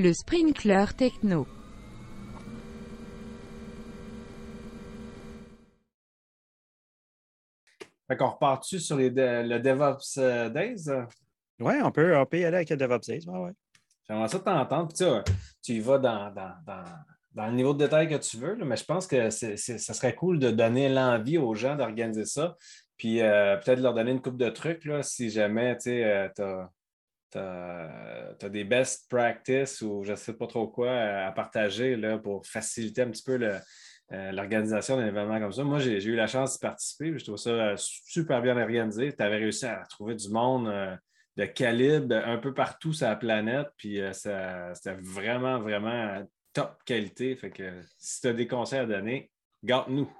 Le sprinkler techno. Fait qu'on repart-tu sur les de- le DevOps euh, Days? Oui, on peut, on peut y aller avec le DevOps Days. Ouais, ouais. J'aimerais ça t'entendre. Puis tu, tu y vas dans, dans, dans, dans le niveau de détail que tu veux, là, mais je pense que c'est- ça serait cool de donner l'envie aux gens d'organiser ça. Puis euh, peut-être leur donner une coupe de trucs là, si jamais tu as, des best practices ou je ne sais pas trop quoi euh, à partager là, pour faciliter un petit peu euh, l'organisation d'un événement comme ça. Moi, j'ai, eu la chance d'y participer. Je trouve ça euh, super bien organisé. Tu avais réussi à trouver du monde de calibre un peu partout sur la planète. Puis c'était vraiment, vraiment top qualité. Fait que si tu as des conseils à donner, garde-nous.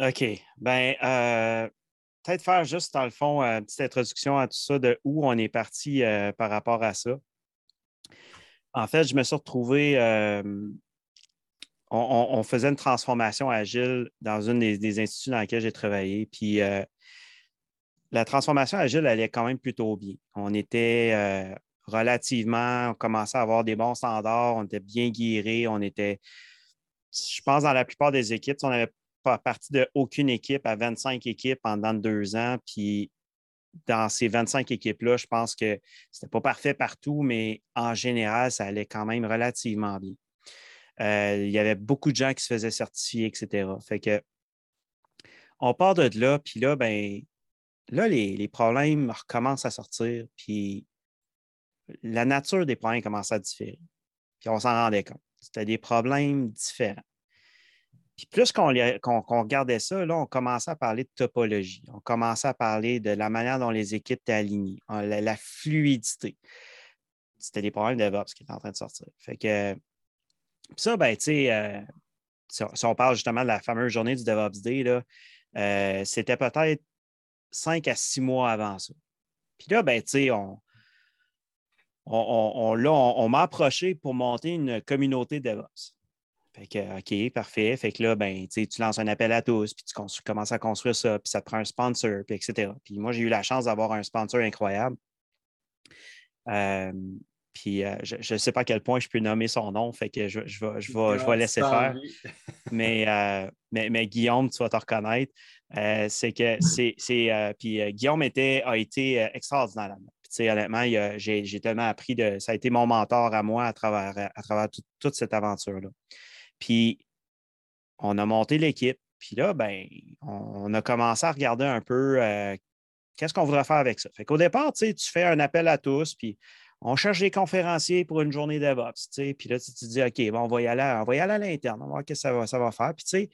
OK. Ben, euh, peut-être faire juste, dans le fond, euh, une petite introduction à tout ça, de où on est parti euh, par rapport à ça. En fait, je me suis retrouvé. euh, on, faisait une transformation agile dans une des, instituts dans lesquels j'ai travaillé. Puis la transformation agile allait quand même plutôt bien. On était relativement, on commençait à avoir des bons standards, on était bien guéris, on était, je pense, dans la plupart des équipes, on n'avait pas parti de aucune équipe à 25 équipes pendant deux ans. Puis dans ces 25 équipes-là, je pense que c'était pas parfait partout, mais en général, ça allait quand même relativement bien. Euh, il y avait beaucoup de gens qui se faisaient certifier, etc. Fait que on part de là, puis là, ben, là, les, les problèmes recommencent à sortir, puis la nature des problèmes commence à différer. Puis on s'en rendait compte. C'était des problèmes différents. Puis plus qu'on regardait ça, là, on commençait à parler de topologie. On commençait à parler de la manière dont les équipes étaient alignées, la, fluidité. C'était des problèmes de DevOps qui étaient en train de sortir. Fait que ça, ben, tu sais, euh, si, on- parle justement de la fameuse journée du DevOps Day, euh, c'était peut-être cinq à six mois avant ça. Puis là, ben, tu sais, on, on m'a approché pour monter une communauté DevOps. Fait que, OK, parfait. Fait que là, ben, tu lances un appel à tous, puis tu commences à construire ça, puis ça te prend un sponsor, puis etc. Puis moi, j'ai eu la chance d'avoir un sponsor incroyable. Euh, puis euh, je ne sais pas à quel point je peux nommer son nom, fait que je, je vais, je je vais laisser faire. Mais, euh, mais, mais Guillaume, tu vas te reconnaître. Euh, c'est que c'est. c'est, puis Guillaume était, a été extraordinaire honnêtement, j'ai j'ai tellement appris de. Ça a été mon mentor à moi à travers, à travers tout- toute cette aventure-là. Puis on a monté l'équipe. Puis là, ben, on, a commencé à regarder un peu euh, qu'est-ce qu'on voudrait faire avec ça. Fait qu'au départ, tu fais un appel à tous, puis on cherche des conférenciers pour une journée DevOps. Puis là, tu te dis, OK, bon, on va y aller, on va y aller à l'interne, on va voir ce que ça va, faire. Puis tu sais,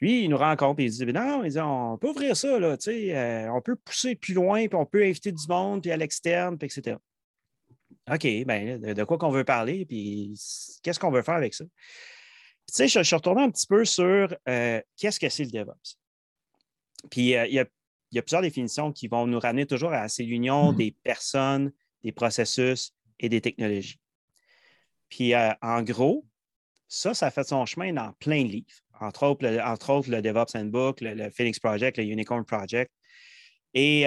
lui, il nous rencontre et il dit Non, il dit, on peut ouvrir ça, là, euh, on peut pousser plus loin, puis on peut inviter du monde, puis à l'externe, puis etc. OK, bien, de, quoi qu'on veut parler, puis qu'est-ce qu'on veut faire avec ça? Puis, tu sais, je, je suis retourné un petit peu sur euh, qu'est-ce que c'est le DevOps? Puis, euh, il y, a, il y a plusieurs définitions qui vont nous ramener toujours à c'est l'union des personnes, des processus et des technologies. Puis, euh, en gros, ça, ça fait son chemin dans plein de livres. Entre autres, le, entre autres, le DevOps Handbook, le, le Phoenix Project, le Unicorn Project. Et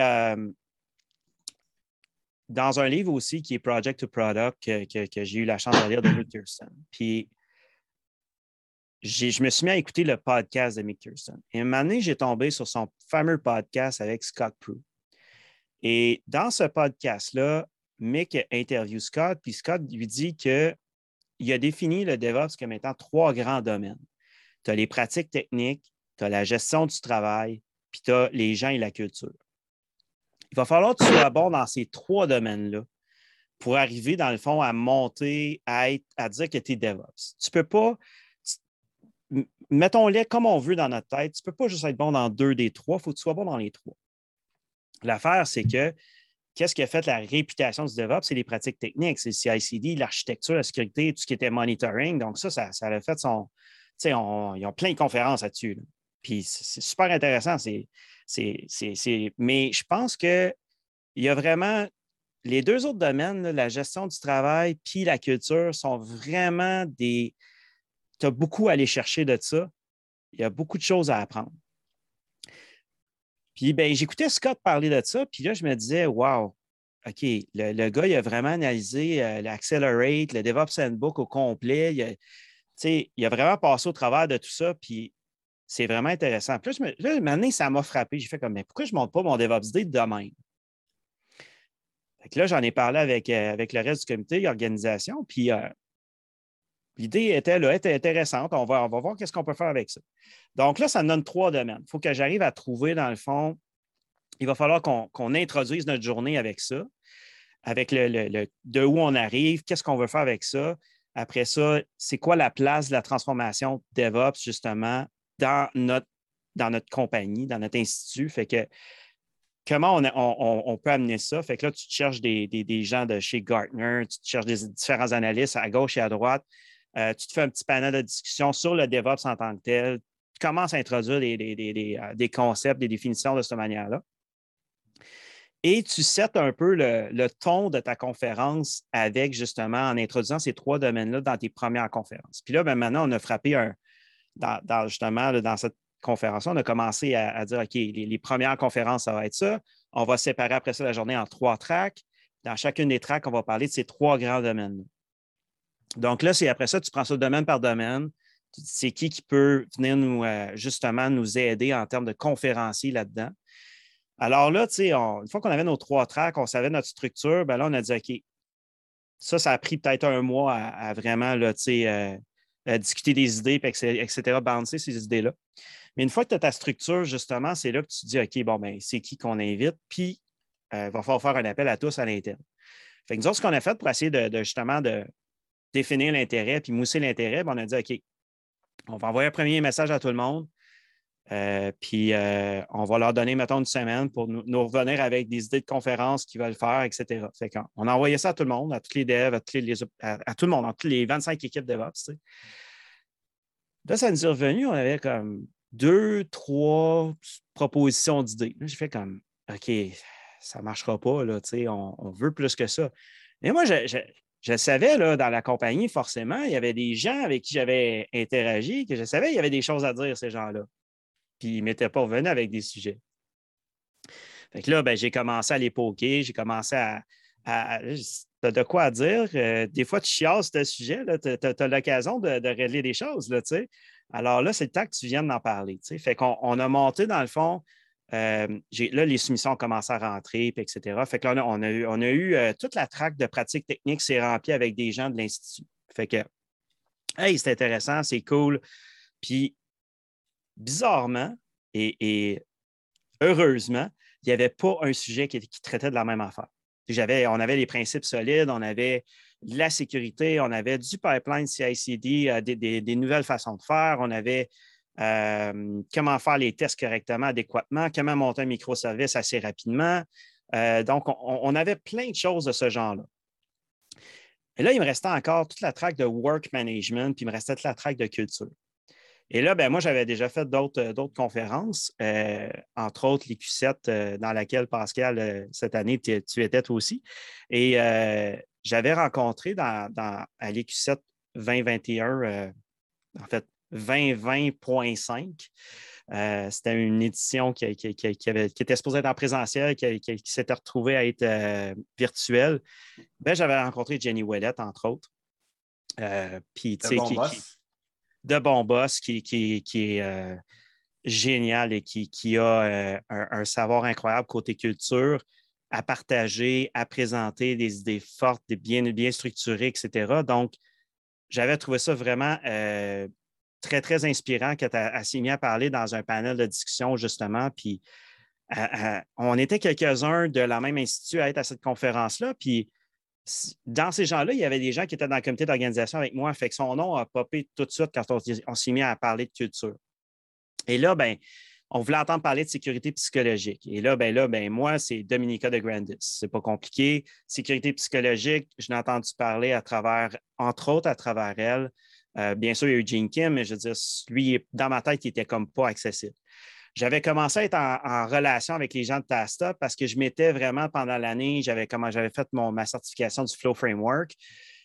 dans un livre aussi qui est Project to Product, que, que- j'ai eu la chance de lire de Mick Thurston. Puis, je me suis mis à écouter le podcast de Mick Thurston. Et un moment donné, j'ai tombé sur son fameux podcast avec Scott Prue. Et dans ce podcast-là, Mick interview Scott, puis Scott lui dit que il a défini le DevOps comme étant trois grands domaines. Tu as les pratiques techniques, tu as la gestion du travail, puis tu as les gens et la culture. Il va falloir que tu sois bon dans ces trois domaines-là pour arriver, dans le fond, à monter, à, être, à dire que tu es DevOps. Tu ne peux pas, mettons-les comme on veut dans notre tête, tu ne peux pas juste être bon dans deux des trois, il faut que tu sois bon dans les trois. L'affaire, c'est que qu'est-ce qui a fait la réputation du DevOps? C'est les pratiques techniques, c'est le CICD, l'architecture, la sécurité, tout ce qui était monitoring. Donc, ça, ça, a fait son. Tu sais, on- ils ont plein de conférences là-dessus. là. Puis, c'est super intéressant. C'est, c'est, Mais je pense qu'il y a vraiment. Les deux autres domaines, la gestion du travail puis la culture, sont vraiment des. Tu as beaucoup à aller chercher de ça. Il y a beaucoup de choses à apprendre. Puis ben, j'écoutais Scott parler de ça, puis là, je me disais, wow, OK, le, gars, il a vraiment analysé euh, l'Accelerate, le DevOps Handbook au complet. Il a, il a vraiment passé au travers de tout ça, puis c'est vraiment intéressant. Plus, là, maintenant, ça m'a frappé. J'ai fait comme, mais pourquoi je ne monte pas mon DevOps Day de là, j'en ai parlé avec, euh, avec le reste du comité d'organisation, puis euh, l'idée était, là, était intéressante. On va, on va voir qu'est-ce qu'on peut faire avec ça. Donc là, ça me donne trois domaines. Il faut que j'arrive à trouver, dans le fond, il va falloir qu'on introduise notre journée avec ça, avec le, de où on arrive, qu'est-ce qu'on veut faire avec ça. Après ça, c'est quoi la place de la transformation DevOps, justement, dans notre, dans notre compagnie, dans notre institut. Fait que comment on, peut amener ça? Fait que là, tu cherches des, gens de chez Gartner, tu cherches des différents analystes à gauche et à droite. Euh, tu te fais un petit panel de discussion sur le DevOps en tant que tel. Tu commences à introduire des, euh, concepts, des définitions de cette manière-là. Et tu sets un peu le, ton de ta conférence avec justement en introduisant ces trois domaines-là dans tes premières conférences. Puis là, ben, maintenant, on a frappé un, dans, justement dans cette conférence on a commencé à, dire OK, les, premières conférences, ça va être ça. On va séparer après ça la journée en trois tracks. Dans chacune des tracks, on va parler de ces trois grands domaines. Donc là, c'est après ça, tu prends ça domaine par domaine. C'est qui qui peut venir nous, euh, justement nous aider en termes de conférencier là-dedans? Alors là, une fois qu'on avait nos trois tracks, on savait notre structure, ben là, on a dit OK, ça, ça a pris peut-être un mois à, vraiment là, euh, discuter des idées, etc., balancer ces idées-là. Mais une fois que tu as ta structure, justement, c'est là que tu te dis OK, bon, ben, c'est qui qu'on invite, puis il euh, va falloir faire un appel à tous à l'interne. Fait que nous ce qu'on a fait pour essayer de, justement de définir l'intérêt puis mousser l'intérêt, ben, on a dit OK, on va envoyer un premier message à tout le monde. Euh, puis euh, on va leur donner, mettons, une semaine pour nous, revenir avec des idées de conférences qu'ils veulent faire, etc. Fait on a envoyé ça à tout le monde, à tous les devs, à, tout le monde, à toutes les 25 équipes DevOps. Là, ça nous est revenu, on avait comme deux, trois propositions d'idées. J'ai fait comme OK, ça ne marchera pas, là, on, on veut plus que ça. Mais moi, je, je savais, là, dans la compagnie, forcément, il y avait des gens avec qui j'avais interagi, que je savais, il y avait des choses à dire, ces gens-là puis ils m'étaient pas revenus avec des sujets. Fait que là, ben, j'ai commencé à les poker, j'ai commencé à. tu as de quoi dire. Euh, des fois, tu chiasses ce sujet, tu as, l'occasion de, régler des choses. Là, Alors là, c'est le temps que tu viennes d'en parler. Fait qu'on on a monté, dans le fond, euh, là, les soumissions ont commencé à rentrer, etc. Fait que là, on a, eu, on a eu euh, toute la traque de pratiques techniques, c'est rempli avec des gens de l'Institut. Fait que, hey, c'est intéressant, c'est cool. Puis bizarrement et, heureusement, il n'y avait pas un sujet qui, traitait de la même affaire. on avait les principes solides, on avait la sécurité, on avait du pipeline CICD, euh, des, nouvelles façons de faire, on avait euh, comment faire les tests correctement, adéquatement, comment monter un microservice assez rapidement. Euh, donc, on, on, avait plein de choses de ce genre-là. Et là, il me restait encore toute la traque de work management, puis il me restait toute la traque de culture. Et là, ben, moi, j'avais déjà fait d'autres euh, conférences, euh, entre autres l'IQ7, euh, dans laquelle, Pascal, cette année, tu étais toi aussi. Et j'avais rencontré dans, à l'IQ7 2021, en fait, 2020.5. C'était une édition qui, était supposée être en présentiel, qui, s'était retrouvée à être virtuelle. Ben, j'avais rencontré Jenny Ouellette, entre autres. puis, tu sais, qui, de bon boss qui, est euh, génial et qui, a euh, un, savoir incroyable côté culture à partager, à présenter des idées fortes, des bien, bien structurées, etc. Donc, j'avais trouvé ça vraiment euh, très, très inspirant quand Assimi a parlé dans un panel de discussion, justement. Puis, on était quelques-uns de la même institut à être à cette conférence-là. Puis, dans ces gens-là, il y avait des gens qui étaient dans le comité d'organisation avec moi. Fait que son nom a popé tout de suite quand on, s'est mis à parler de culture. Et là, ben, on voulait entendre parler de sécurité psychologique. Et là, ben là, ben moi, c'est Dominica de Grandis. C'est pas compliqué. Sécurité psychologique, je l'ai entendu parler à travers, entre autres, à travers elle. Euh, bien sûr, il y a eu Kim, mais je veux dire, lui, dans ma tête, il était comme pas accessible. J'avais commencé à être en, relation avec les gens de Tasta parce que je m'étais vraiment pendant l'année, j'avais j'avais fait ma certification du Flow Framework.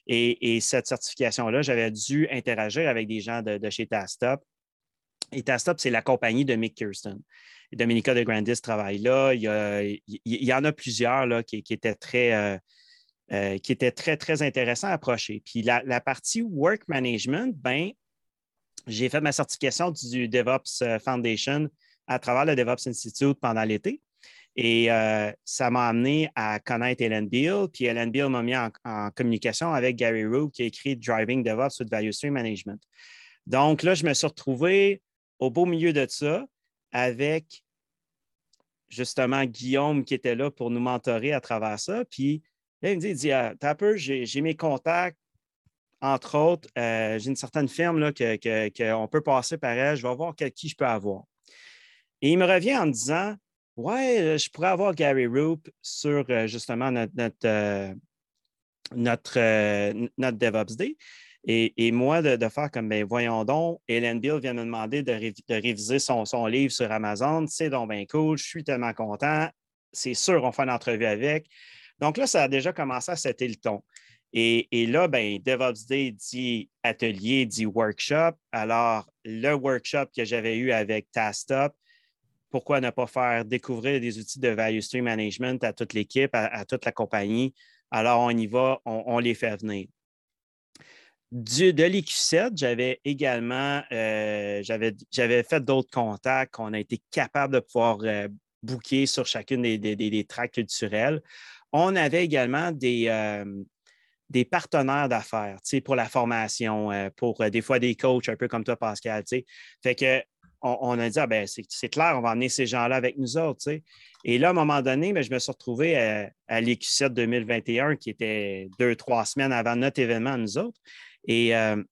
Et, cette certification-là, j'avais dû interagir avec des gens de, chez Tasta Et Tastop, c'est la compagnie de Mick Kirsten. Dominica de Grandis travaille là. Il y, en a plusieurs là, qui, étaient très, euh, euh, qui étaient très, très intéressants à approcher. Puis la, partie work management, ben, j'ai fait ma certification du DevOps euh, Foundation à travers le DevOps Institute pendant l'été. Et ça m'a amené à connaître Ellen Beal. Puis Ellen Beal m'a mis en, communication avec Gary Rue, qui a écrit Driving DevOps with Value Stream Management. Donc là, je me suis retrouvé au beau milieu de ça avec justement Guillaume qui était là pour nous mentorer à travers ça. Puis là, il me dit, il dit ah, peu, j'ai mes contacts, entre autres, euh, j'ai une certaine firme qu'on que, peut passer par elle, je vais voir qui je peux avoir. Et il me revient en me disant Ouais, euh, je pourrais avoir Gary Roop sur euh, justement notre, notre, notre, notre DevOps Day. Et, moi, de, faire comme, ben, voyons donc, Hélène Bill vient me demander de, réviser son, livre sur Amazon. C'est donc bien cool, je suis tellement content. C'est sûr, on fait une entrevue avec. Donc là, ça a déjà commencé à setter le ton. Et, là, ben, DevOps Day dit atelier, dit workshop. Alors, le workshop que j'avais eu avec Tastop, pourquoi ne pas faire découvrir des outils de value stream management à toute l'équipe, à, toute la compagnie? Alors, on y va, on les fait venir de l'EQ7, j'avais également euh, j'avais fait d'autres contacts qu'on a été capable de pouvoir euh, booker sur chacune des, des, tracks culturels. On avait également des, euh, des partenaires d'affaires pour la formation, pour des fois des coachs, un peu comme toi, Pascal. Fait que on, a dit, ah, ben, c'est clair, on va emmener ces gens-là avec nous autres. Et là, à un moment donné, ben, je me suis retrouvé à, à l'EQ7 2021, qui était deux, trois semaines avant notre événement, nous autres. Et euh,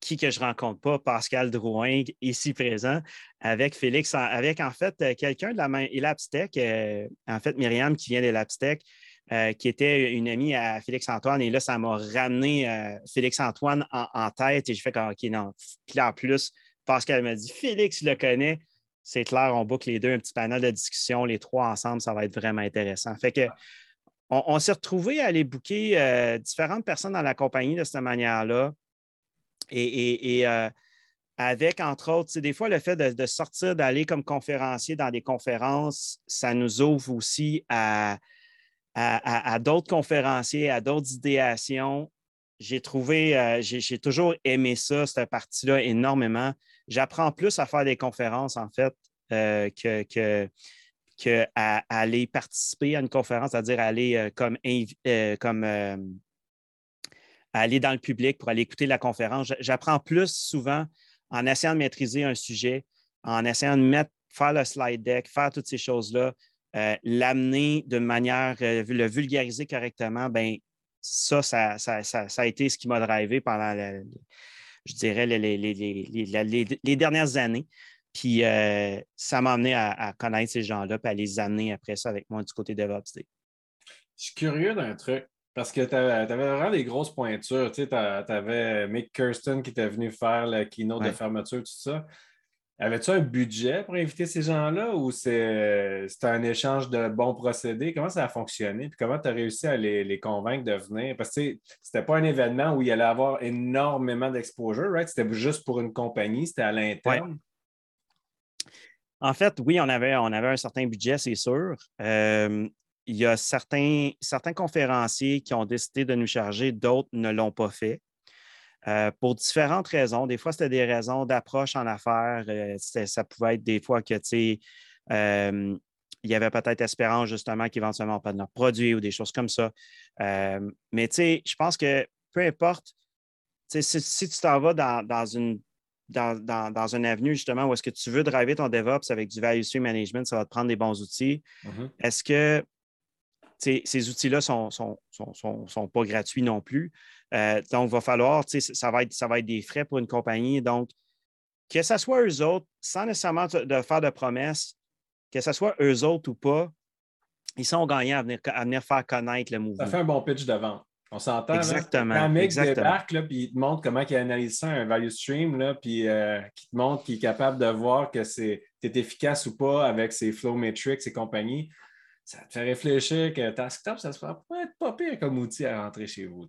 qui que je rencontre pas, Pascal Drouin, ici présent, avec Félix, avec en fait euh, quelqu'un de la main Elapstech, euh, en fait Myriam qui vient d'Elapstech, euh, qui était une amie à Félix-Antoine. Et là, ça m'a ramené Félix-Antoine en, tête et j'ai fait OK, non. En plus, Pascal m'a dit, Félix le connaît. C'est clair, on boucle les deux, un petit panel de discussion, les trois ensemble, ça va être vraiment intéressant. Fait que on, s'est retrouvé à aller booker euh, différentes personnes dans la compagnie de cette manière-là. Et, euh, avec, entre autres, des fois, le fait de, sortir, d'aller comme conférencier dans des conférences, ça nous ouvre aussi à, à, d'autres conférenciers, à d'autres idéations. J'ai trouvé, euh, j'ai toujours aimé ça, cette partie-là, énormément. J'apprends plus à faire des conférences, en fait, que, que qu'à aller participer à une conférence, c'est-à-dire aller euh, comme, euh, comme euh, aller dans le public pour aller écouter la conférence. J'apprends plus souvent en essayant de maîtriser un sujet, en essayant de mettre, faire le slide deck, faire toutes ces choses-là, l'amener de manière, le vulgariser correctement, ben ça ça, a été ce qui m'a drivé pendant, je dirais, les dernières années. Puis euh, ça m'a amené à, connaître ces gens-là et à les amener après ça avec moi du côté DevOps. Je suis curieux d'un truc. Parce que tu avais, vraiment des grosses pointures. Tu avais Mick Kirsten qui était venu faire le keynote de fermeture, tout ça. Avais-tu un budget pour inviter ces gens-là ou c'était un échange de bons procédés? Comment ça a fonctionné? Puis comment tu as réussi à les, convaincre de venir? Parce que c'était pas un événement où il allait avoir énormément d'exposure, right? C'était juste pour une compagnie, c'était à l'interne. En fait, oui, on avait, on avait un certain budget, c'est sûr. Euh, il y a certains, certains conférenciers qui ont décidé de nous charger, d'autres ne l'ont pas fait. Euh, pour différentes raisons. Des fois, c'était des raisons d'approche en affaires. Euh, ça pouvait être des fois que, tu sais, il y avait peut-être espérance justement qu'éventuellement on de notre produit ou des choses comme ça. mais tu sais, je pense que peu importe, si, si tu t'en vas dans, une dans, dans, une avenue justement où est-ce que tu veux driver ton DevOps avec du value stream management, ça va te prendre des bons outils. Mm-hmm. Est-ce que ces outils-là ne sont, sont, pas gratuits non plus? Euh, donc, il va falloir, ça va, être, ça va être des frais pour une compagnie. Donc, que ce soit eux autres, sans nécessairement de faire de promesses, que ce soit eux autres ou pas, ils sont gagnants à venir, à venir faire connaître le mouvement. Ça fait un bon pitch de vente. On s'entend. Exactement. Quand un mec débarque, là, puis il te montre comment il analyse ça, un value stream, là, puis euh, qui te montre qu'il est capable de voir que c'est efficace ou pas avec ses flow metrics et compagnie, ça te fait réfléchir que TaskTop, ça se peut être pas pire comme outil à rentrer chez vous.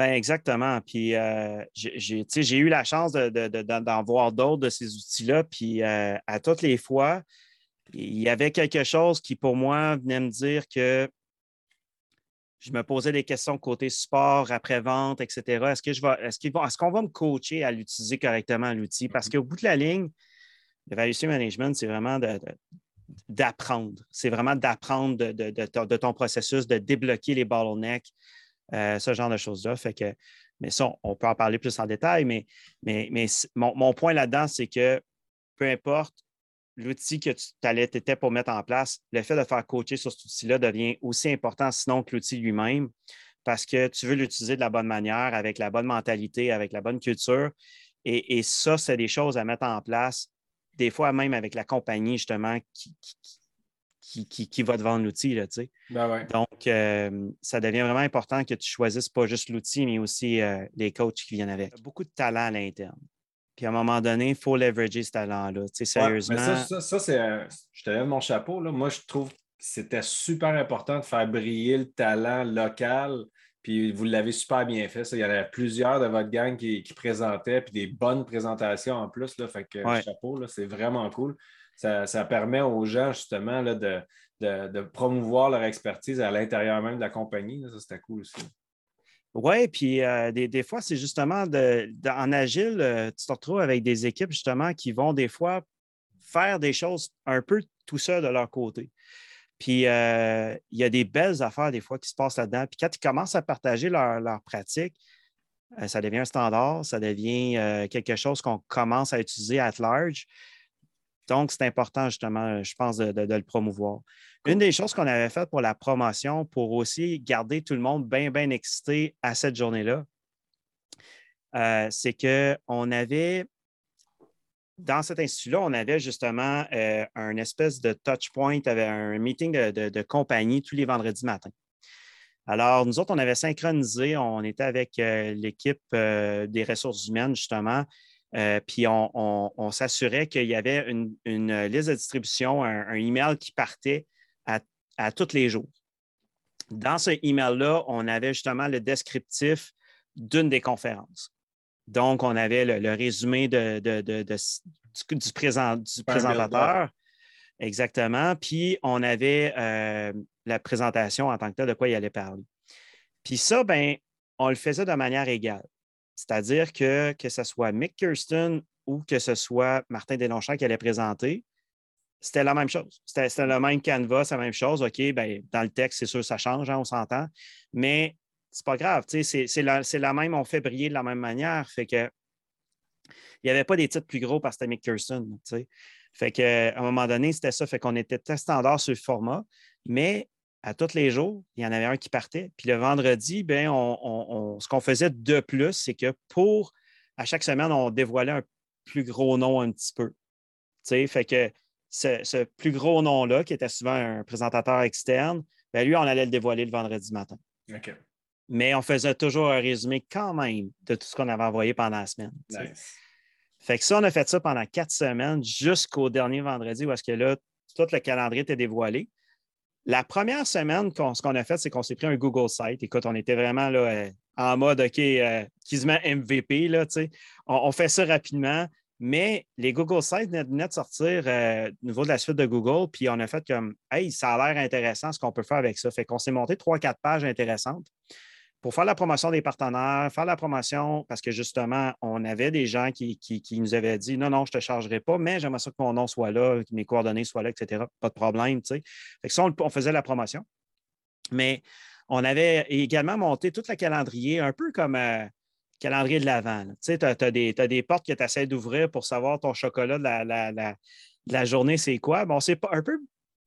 Ben exactement. Puis euh, j'ai eu la chance d'en voir d'autres de ces outils-là. Puis euh, à toutes les fois, il y avait quelque chose qui, pour moi, venait me dire que je me posais des questions côté support, après-vente, etc. Est-ce que je vais, est-ce qu'on va me coacher à l'utiliser correctement, l'outil? Parce mm-hmm. qu'au bout de la ligne, l'évaluation management, c'est vraiment d'apprendre. C'est vraiment d'apprendre de, ton processus, de débloquer les bottlenecks, euh, ce genre de choses-là. Fait que, mais ça, on peut en parler plus en détail, mais, mais, mais mon, point là-dedans, c'est que peu importe l'outil que tu allais, étais pour mettre en place, le fait de faire coacher sur cet outil-là devient aussi important, sinon que l'outil lui-même, parce que tu veux l'utiliser de la bonne manière, avec la bonne mentalité, avec la bonne culture. Et, et ça, c'est des choses à mettre en place, des fois même avec la compagnie, justement, qui, va te vendre l'outil. Ben Donc, euh, ça devient vraiment important que tu choisisses pas juste l'outil, mais aussi euh, les coachs qui viennent avec. Beaucoup de talent à l'interne. Puis à un moment donné, il faut leverager ce talent-là. sérieusement. ça, ça, c'est. je te lève mon chapeau. Là. Moi, je trouve que c'était super important de faire briller le talent local. Puis vous l'avez super bien fait. Ça. Il y en a plusieurs de votre gang qui, présentaient, puis des bonnes présentations en plus. Là. Fait que chapeau, c'est vraiment cool ça, permet aux gens justement là, de, promouvoir leur expertise à l'intérieur même de la compagnie. Ça, c'était cool aussi. Oui, puis euh, des, fois, c'est justement en agile, euh, tu te retrouves avec des équipes justement qui vont des fois faire des choses un peu tout seul de leur côté. Puis euh, il y a des belles affaires des fois qui se passent là-dedans. Puis quand ils commencent à partager leur, leur pratique, ça devient un standard, ça devient quelque chose qu'on commence à utiliser à large. Donc, c'est important, justement, je pense, de, le promouvoir. Une des choses qu'on avait faites pour la promotion, pour aussi garder tout le monde bien, bien excité à cette journée-là, euh, c'est qu'on avait, dans cet institut-là, on avait justement euh, un espèce de touch point, avait un meeting de, compagnie tous les vendredis matins. Alors, nous autres, on avait synchronisé, on était avec euh, l'équipe des ressources humaines, justement, euh, puis on, s'assurait qu'il y avait une, liste de distribution, un, email qui partait à, tous les jours. Dans ce email-là, on avait justement le descriptif d'une des conférences. Donc, on avait le, résumé du, présentateur. Exactement. Puis, on avait euh, la présentation en tant que tel de quoi il allait parler. Puis ça, ben, on le faisait de manière égale. C'est-à-dire que que ce soit Mick Kirsten ou que ce soit Martin Delonchamp qui allait présenter, c'était la même chose. C'était le même canevas, la même chose. OK, ben, dans le texte, c'est sûr, ça change, hein, on s'entend. Mais c'est pas grave. C'est la, la, même, on fait briller de la même manière. Fait que il n'y avait pas des titres plus gros parce que c'était Mick Kirsten. Fait qu'à un moment donné, c'était ça. Fait qu'on était très standard sur le format. Mais à tous les jours, il y en avait un qui partait. Puis le vendredi, ben, ce qu'on faisait de plus, c'est que pour, à chaque semaine, on dévoilait un plus gros nom un petit peu. fait que ce, plus gros nom-là, qui était souvent un présentateur externe, ben, lui, on allait le dévoiler le vendredi matin. Mais on faisait toujours un résumé quand même de tout ce qu'on avait envoyé pendant la semaine. Fait que ça, on a fait ça pendant quatre semaines jusqu'au dernier vendredi où est-ce que là, tout le calendrier était dévoilé. La première semaine, ce qu'on a fait, c'est qu'on s'est pris un Google Site. Écoute, on était vraiment là, euh, en mode OK, euh, met MVP. Là, on, on, fait ça rapidement. Mais les Google Sites venaient de sortir euh, au niveau de la suite de Google, puis on a fait comme Hey, ça a l'air intéressant ce qu'on peut faire avec ça. Fait qu'on s'est monté trois, quatre pages intéressantes pour faire la promotion des partenaires, faire la promotion, parce que justement, on avait des gens qui, nous avaient dit non, non, je ne te chargerai pas, mais j'aimerais ça que mon nom soit là, que mes coordonnées soient là, etc. Pas de problème. Tu sais. Fait ça, on, faisait la promotion. Mais on avait également monté tout le calendrier, un peu comme euh, calendrier de l'avant. Tu sais, tu as, des portes que tu essaies d'ouvrir pour savoir ton chocolat de la, journée, c'est quoi. Bon, c'est un peu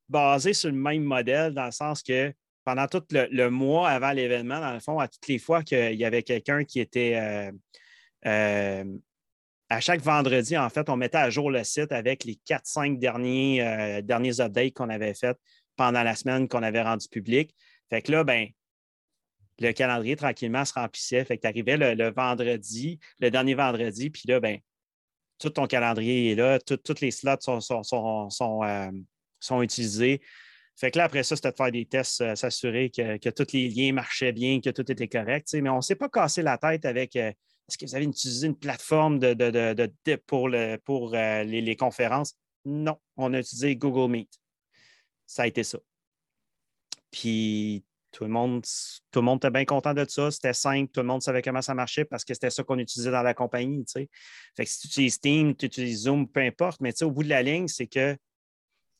basé sur le même modèle dans le sens que pendant tout le, mois avant l'événement, dans le fond, à toutes les fois qu'il y avait quelqu'un qui était. Euh, euh, à chaque vendredi, en fait, on mettait à jour le site avec les 4-5 derniers, euh, derniers updates qu'on avait fait pendant la semaine qu'on avait rendu public. Fait que là, ben, le calendrier tranquillement se remplissait. Fait que tu arrivais le, vendredi, le dernier vendredi, puis là, ben, tout ton calendrier est là, toutes les slots sont, sont, sont, sont utilisés. Fait que là, après ça, c'était de faire des tests, euh, s'assurer que, tous les liens marchaient bien, que tout était correct. Mais on ne s'est pas cassé la tête avec euh, est-ce que vous avez utilisé une plateforme de, pour, pour euh, les, conférences? Non, on a utilisé Google Meet. Ça a été ça. Puis tout le monde, tout le monde était bien content de ça. C'était simple, tout le monde savait comment ça marchait parce que c'était ça qu'on utilisait dans la compagnie. Fait que si tu utilises Team, tu utilises Zoom, peu importe, mais au bout de la ligne, c'est que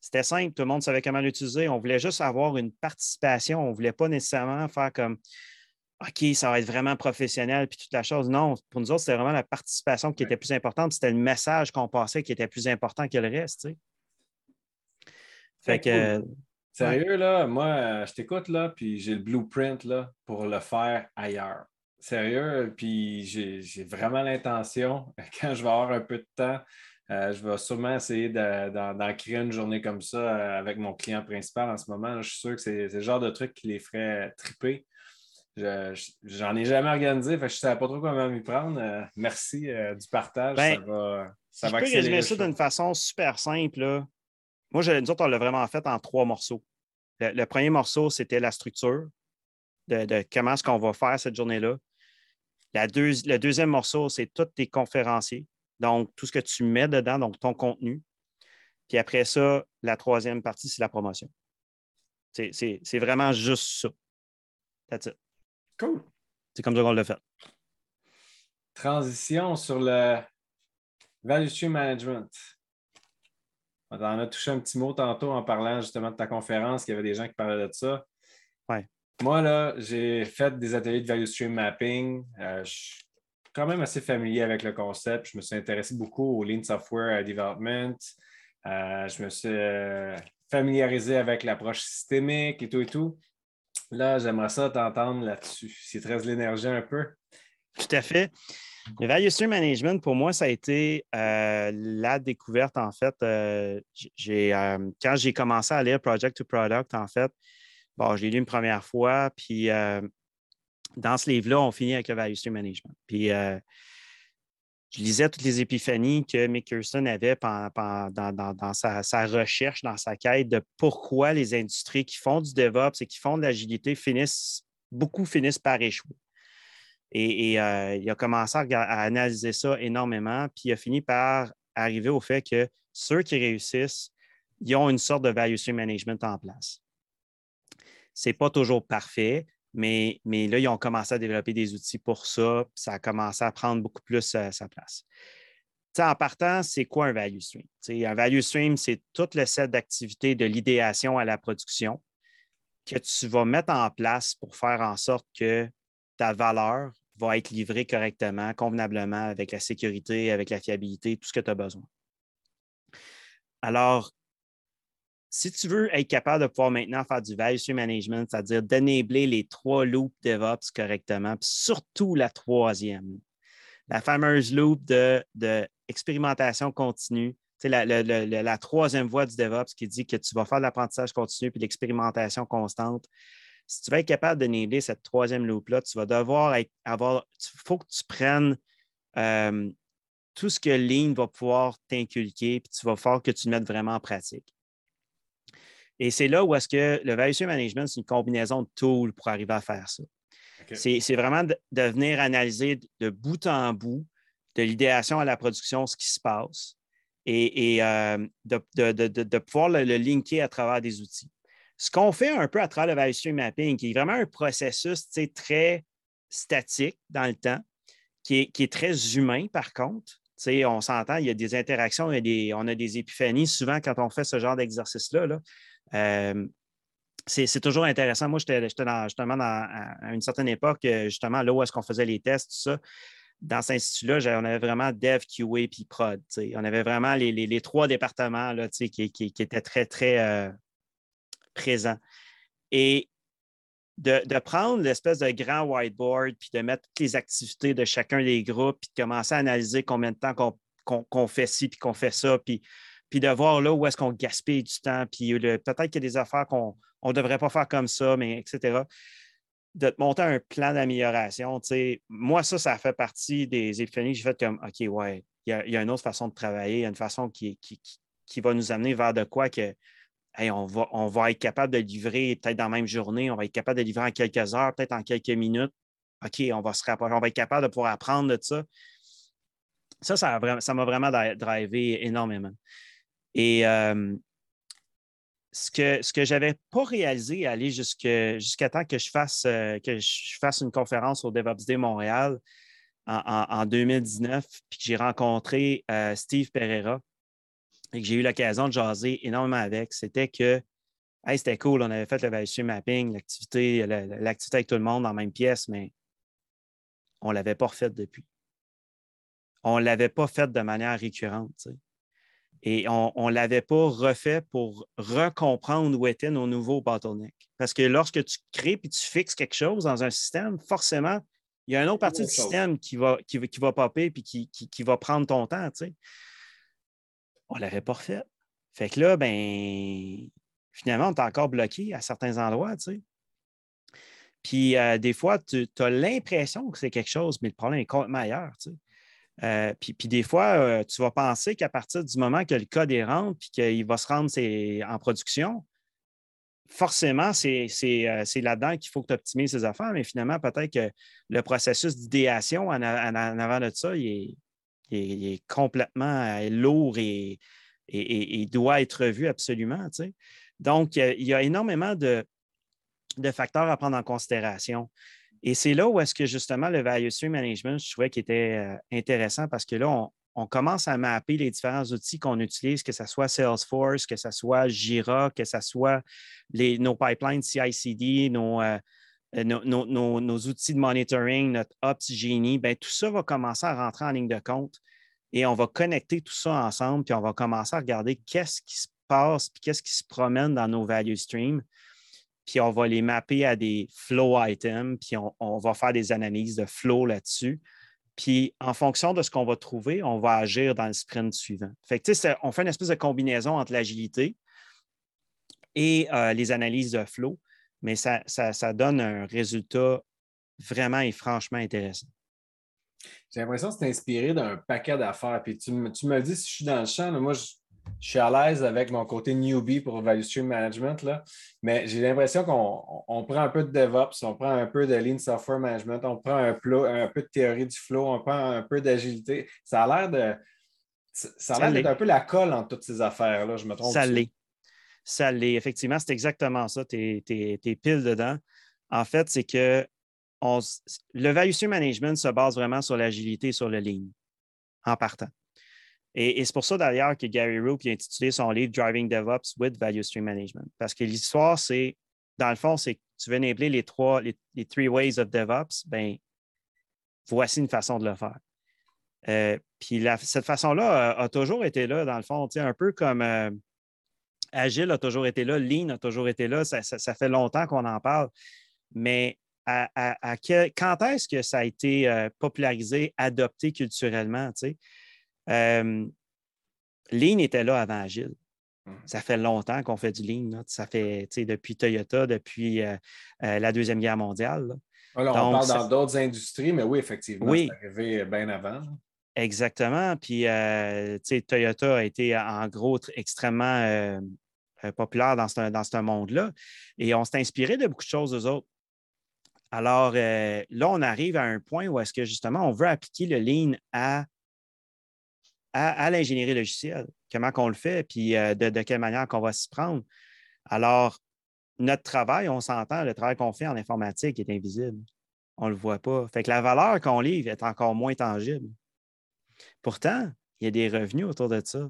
c'était simple, tout le monde savait comment l'utiliser. On voulait juste avoir une participation. On ne voulait pas nécessairement faire comme OK, ça va être vraiment professionnel, puis toute la chose. Non, pour nous autres, c'était vraiment la participation qui était plus importante. C'était le message qu'on passait qui était plus important que le reste. Fait que. Sérieux, là, moi, euh, je t'écoute, là, puis j'ai le blueprint, là, pour le faire ailleurs. Sérieux, puis j'ai vraiment l'intention, quand je vais avoir un peu de temps, euh, je vais sûrement essayer d'en créer une journée comme ça euh, avec mon client principal en ce moment. je suis sûr que c'est le genre de truc qui les ferait triper. J'en ai jamais organisé, je ne savais pas trop comment m'y prendre. Euh, merci du partage. Ben, ça va, ça je peux résumer ça d'une façon super simple. Moi, je, nous autres, on l'a vraiment fait en trois morceaux. Le, premier morceau, c'était la structure de, comment est-ce qu'on va faire cette journée-là. le deuxième morceau, c'est tous tes conférenciers. Donc, tout ce que tu mets dedans, donc ton contenu. Puis après ça, la troisième partie, c'est la promotion. C'est vraiment juste ça. That's it. Cool. C'est comme ça qu'on l'a fait. Transition sur le Value Stream Management. On a touché un petit mot tantôt en parlant justement de ta conférence, qu'il y avait des gens qui parlaient de ça. Ouais. Moi, là, j'ai fait des ateliers de Value Stream Mapping. Euh, quand même assez familier avec le concept. Je me suis intéressé beaucoup au Lean Software Development. Euh, je me suis euh, familiarisé avec l'approche systémique et tout et tout. Là, j'aimerais ça t'entendre là-dessus. C'est très l'énergie un peu. Tout à fait. Le Value Stream Management, pour moi, ça a été euh, la découverte, en fait. quand j'ai commencé à lire Project to Product, en fait, bon, je l'ai lu une première fois, puis dans ce livre-là, on finit avec le Value Stream Management. Puis, euh, je lisais toutes les épiphanies que Mick Kirsten avait dans, sa, recherche, dans sa quête de pourquoi les industries qui font du DevOps et qui font de l'agilité finissent, beaucoup finissent par échouer. Et, euh, il a commencé à, analyser ça énormément, puis il a fini par arriver au fait que ceux qui réussissent, ils ont une sorte de value stream management en place. Ce n'est pas toujours parfait, mais, là, ils ont commencé à développer des outils pour ça, ça a commencé à prendre beaucoup plus euh, sa place. en partant, c'est quoi un value stream? un value stream, c'est tout le set d'activités de l'idéation à la production que tu vas mettre en place pour faire en sorte que ta valeur va être livrée correctement, convenablement, avec la sécurité, avec la fiabilité, tout ce que tu as besoin. Alors, si tu veux être capable de pouvoir maintenant faire du value management, c'est-à-dire d'enabler les trois loops DevOps correctement, puis surtout la troisième, la fameuse loop de, continue, c'est la, troisième voie du DevOps qui dit que tu vas faire de l'apprentissage continu puis l'expérimentation constante. Si tu veux être capable d'enabler cette troisième loop-là, tu vas devoir avoir, il faut que tu prennes euh, tout ce que Lean va pouvoir t'inculquer, puis tu vas faire que tu le mettes vraiment en pratique. Et c'est là où est-ce que le value management, c'est une combinaison de tools pour arriver à faire ça. C'est vraiment de, venir analyser de bout en bout, de l'idéation à la production, ce qui se passe et, euh, de, pouvoir le, linker à travers des outils. Ce qu'on fait un peu à travers le value mapping, qui est vraiment un processus très statique dans le temps, qui est, très humain par contre. on s'entend, il y a des interactions, on a des épiphanies souvent quand on fait ce genre d'exercice-là. Là. Euh, c'est toujours intéressant. Moi, j'étais justement à une certaine époque, euh, justement, là où est-ce qu'on faisait les tests, tout ça. Dans cet institut-là, on avait vraiment Dev, QA puis Prod. On avait vraiment les, trois départements là, qui, qui, étaient très, très euh, présents. Et de, prendre l'espèce de grand whiteboard puis de mettre toutes les activités de chacun des groupes puis de commencer à analyser combien de temps qu'on fait ci puis qu'on fait ça, puis puis de voir là où est-ce qu'on gaspille du temps, puis peut-être qu'il y a des affaires qu'on ne devrait pas faire comme ça, mais etc. De te monter un plan d'amélioration. Moi, ça, ça fait partie des épiphanies que j'ai fait comme OK, ouais, il y, a, une autre façon de travailler, il y a une façon qui, qui, va nous amener vers de quoi que on, va, on va être capable de livrer peut-être dans la même journée, on va être capable de livrer en quelques heures, peut-être en quelques minutes. OK, on va se rapprocher, on va être capable de pouvoir apprendre de ça. Ça, ça m'a vraiment drivé énormément. Et euh, ce que, ce que je n'avais pas réalisé aller jusqu'à temps que je, fasse, euh, que je fasse une conférence au DevOps Day Montréal en, 2019, puis que j'ai rencontré euh, Steve Pereira et que j'ai eu l'occasion de jaser énormément avec, c'était que c'était cool, on avait fait le value mapping, l'activité, avec tout le monde dans la même pièce, mais on ne l'avait pas refait depuis. On ne l'avait pas fait de manière récurrente. Et on ne l'avait pas refait pour recomprendre où étaient nos nouveaux bottlenecks. Parce que lorsque tu crées et tu fixes quelque chose dans un système, forcément, il y a une autre partie du système qui va, qui, qui va popper et qui, qui, va prendre ton temps. On ne l'avait pas refait. Fait que là, ben, finalement, on est encore bloqué à certains endroits. Puis euh, des fois, tu as l'impression que c'est quelque chose, mais le problème est complètement ailleurs. Euh, puis, des fois, euh, tu vas penser qu'à partir du moment que le code est rentre puis qu'il va se rendre en production, forcément, c'est là-dedans qu'il faut que tu optimises ces affaires, mais finalement, peut-être que le processus d'idéation en, avant de ça, est, complètement lourd et, doit être revu absolument. Donc, il y a énormément de facteurs à prendre en considération. Et c'est là où est-ce que justement le value stream management, je trouvais qu'il était euh, intéressant parce que là, on, commence à mapper les différents outils qu'on utilise, que ce soit Salesforce, que ce soit Jira, que ce soit nos pipelines CI/CD, euh, euh, nos, nos, outils de monitoring, notre Ops Genie, bien, tout ça va commencer à rentrer en ligne de compte et on va connecter tout ça ensemble, puis on va commencer à regarder qu'est-ce qui se passe, puis qu'est-ce qui se promène dans nos value streams puis on va les mapper à des flow items, puis on, va faire des analyses de flow là-dessus. Puis en fonction de ce qu'on va trouver, on va agir dans le sprint suivant. Fait que, on fait une espèce de combinaison entre l'agilité et euh, les analyses de flow, mais ça, donne un résultat vraiment et franchement intéressant. J'ai l'impression que c'est inspiré d'un paquet d'affaires. Puis tu, me, dis si je suis dans le champ, moi, je, je suis à l'aise avec mon côté newbie pour Value Stream Management, là, mais j'ai l'impression qu'on prend un peu de DevOps, on prend un peu de Lean Software Management, on prend un, un peu de théorie du flow, on prend un peu d'agilité. Ça a l'air de. Ça a l'air d'être un peu la colle entre toutes ces affaires-là, je me trompe. Ça l'est. Ça l'est. Effectivement, c'est exactement ça. Tu es, pile dedans. En fait, c'est que le Value Stream Management se base vraiment sur l'agilité et sur le Lean en partant. Et, c'est pour ça d'ailleurs que Gary Roop a intitulé son livre Driving DevOps with Value Stream Management. Parce que l'histoire, c'est, dans le fond, c'est que tu veux enabler les trois, les, three ways of DevOps, ben voici une façon de le faire. Euh, puis cette façon-là a, toujours été là, dans le fond, un peu comme euh, Agile a toujours été là, Lean a toujours été là, ça, fait longtemps qu'on en parle. Mais à, quand est-ce que ça a été euh, popularisé, adopté culturellement? Tu euh, Lean était là avant Agile. Hum. Ça fait longtemps qu'on fait du Lean. Ça fait depuis Toyota, depuis euh, euh, la Deuxième Guerre mondiale. on parle dans d'autres industries, mais oui, effectivement, c'est arrivé bien avant. Exactement. Puis Toyota a été en gros extrêmement populaire dans ce, dans ce monde-là. Et on s'est inspiré de beaucoup de choses aux autres. Alors là, on arrive à un point où est-ce que justement on veut appliquer le lean à à, l'ingénierie logicielle, comment qu'on le fait, puis euh, de, quelle manière qu'on va s'y prendre. Alors, notre travail, on s'entend, le travail qu'on fait en informatique est invisible. On ne le voit pas. Fait que la valeur qu'on livre est encore moins tangible. Pourtant, il y a des revenus autour de ça.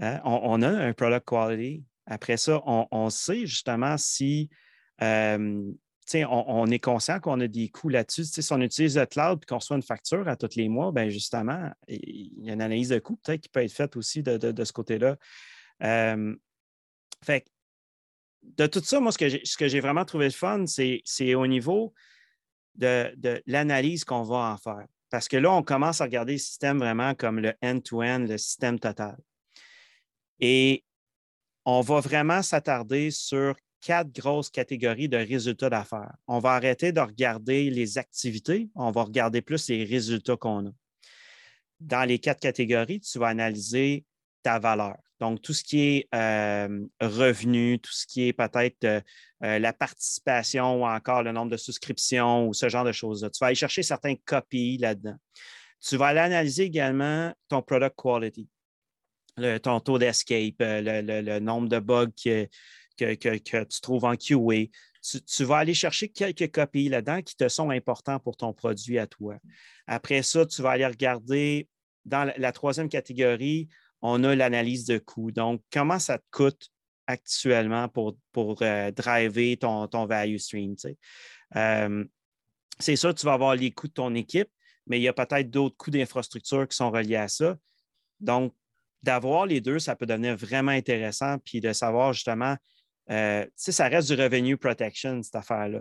Hein. On, a un product quality. Après ça, on, sait justement si euh, on, est conscient qu'on a des coûts là-dessus. Si on utilise le cloud et qu'on reçoit une facture à tous les mois, bien justement, il y a une analyse de coûts peut-être qui peut être faite aussi de, ce côté-là. Euh, fait de tout ça, moi, ce que j'ai vraiment trouvé le fun, c'est au niveau de, l'analyse qu'on va en faire. Parce que là, on commence à regarder le système vraiment comme le end-to-end, -end, le système total. Et on va vraiment s'attarder sur quatre grosses catégories de résultats d'affaires. On va arrêter de regarder les activités, on va regarder plus les résultats qu'on a. Dans les quatre catégories, tu vas analyser ta valeur. Donc, tout ce qui est euh, revenu, tout ce qui est peut-être euh, euh, la participation ou encore le nombre de souscriptions ou ce genre de choses-là. Tu vas aller chercher certains copies là-dedans. Tu vas aller analyser également ton product quality, ton taux d'escape, le, nombre de bugs que, tu trouves en QA. Tu, vas aller chercher quelques copies là-dedans qui te sont importants pour ton produit à toi. Après ça, tu vas aller regarder dans la troisième catégorie, on a l'analyse de coût. Donc, comment ça te coûte actuellement pour, pour euh, driver ton, ton, value stream? Euh, c'est ça, tu vas avoir les coûts de ton équipe, mais il y a peut-être d'autres coûts d'infrastructure qui sont reliés à ça. Donc, d'avoir les deux, ça peut devenir vraiment intéressant, puis de savoir justement, euh, ça reste du revenue protection, cette affaire-là.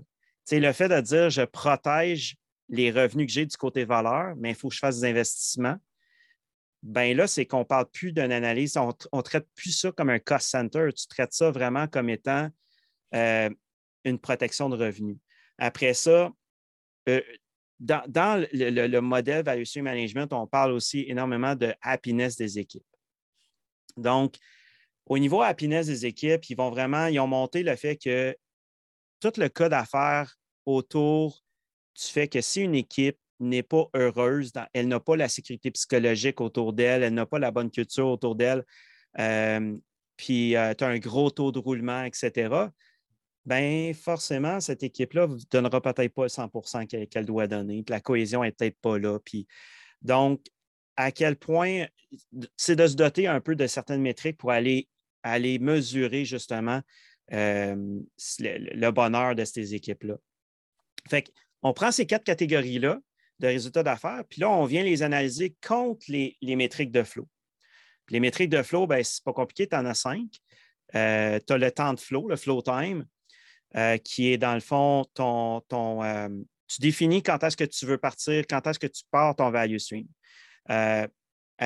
le fait de dire je protège les revenus que j'ai du côté valeur, mais il faut que je fasse des investissements ben là, c'est qu'on ne parle plus d'une analyse, on ne traite plus ça comme un cost center, tu traites ça vraiment comme étant euh, une protection de revenus. Après ça, euh, dans, le, modèle Value Management, on parle aussi énormément de happiness des équipes. Donc, au niveau happiness des équipes, ils vont vraiment, ils ont monté le fait que tout le cas d'affaires autour du fait que si une équipe n'est pas heureuse, elle n'a pas la sécurité psychologique autour d'elle, elle n'a pas la bonne culture autour d'elle, euh, puis euh, tu as un gros taux de roulement, etc., bien forcément, cette équipe-là ne donnera peut-être pas le 100% qu'elle doit donner, puis la cohésion n'est peut-être pas là. Puis, donc, à quel point c'est de se doter un peu de certaines métriques pour aller, aller mesurer justement euh, le, bonheur de ces équipes-là. Fait on prend ces quatre catégories-là, de résultats d'affaires. Puis là, on vient les analyser contre les, métriques de flow. les métriques de flow, ben, c'est pas compliqué, tu en as cinq. Euh, tu as le temps de flow, le flow time, euh, qui est dans le fond ton. ton tu définis quand est-ce que tu veux partir, quand est-ce que tu pars ton value stream. à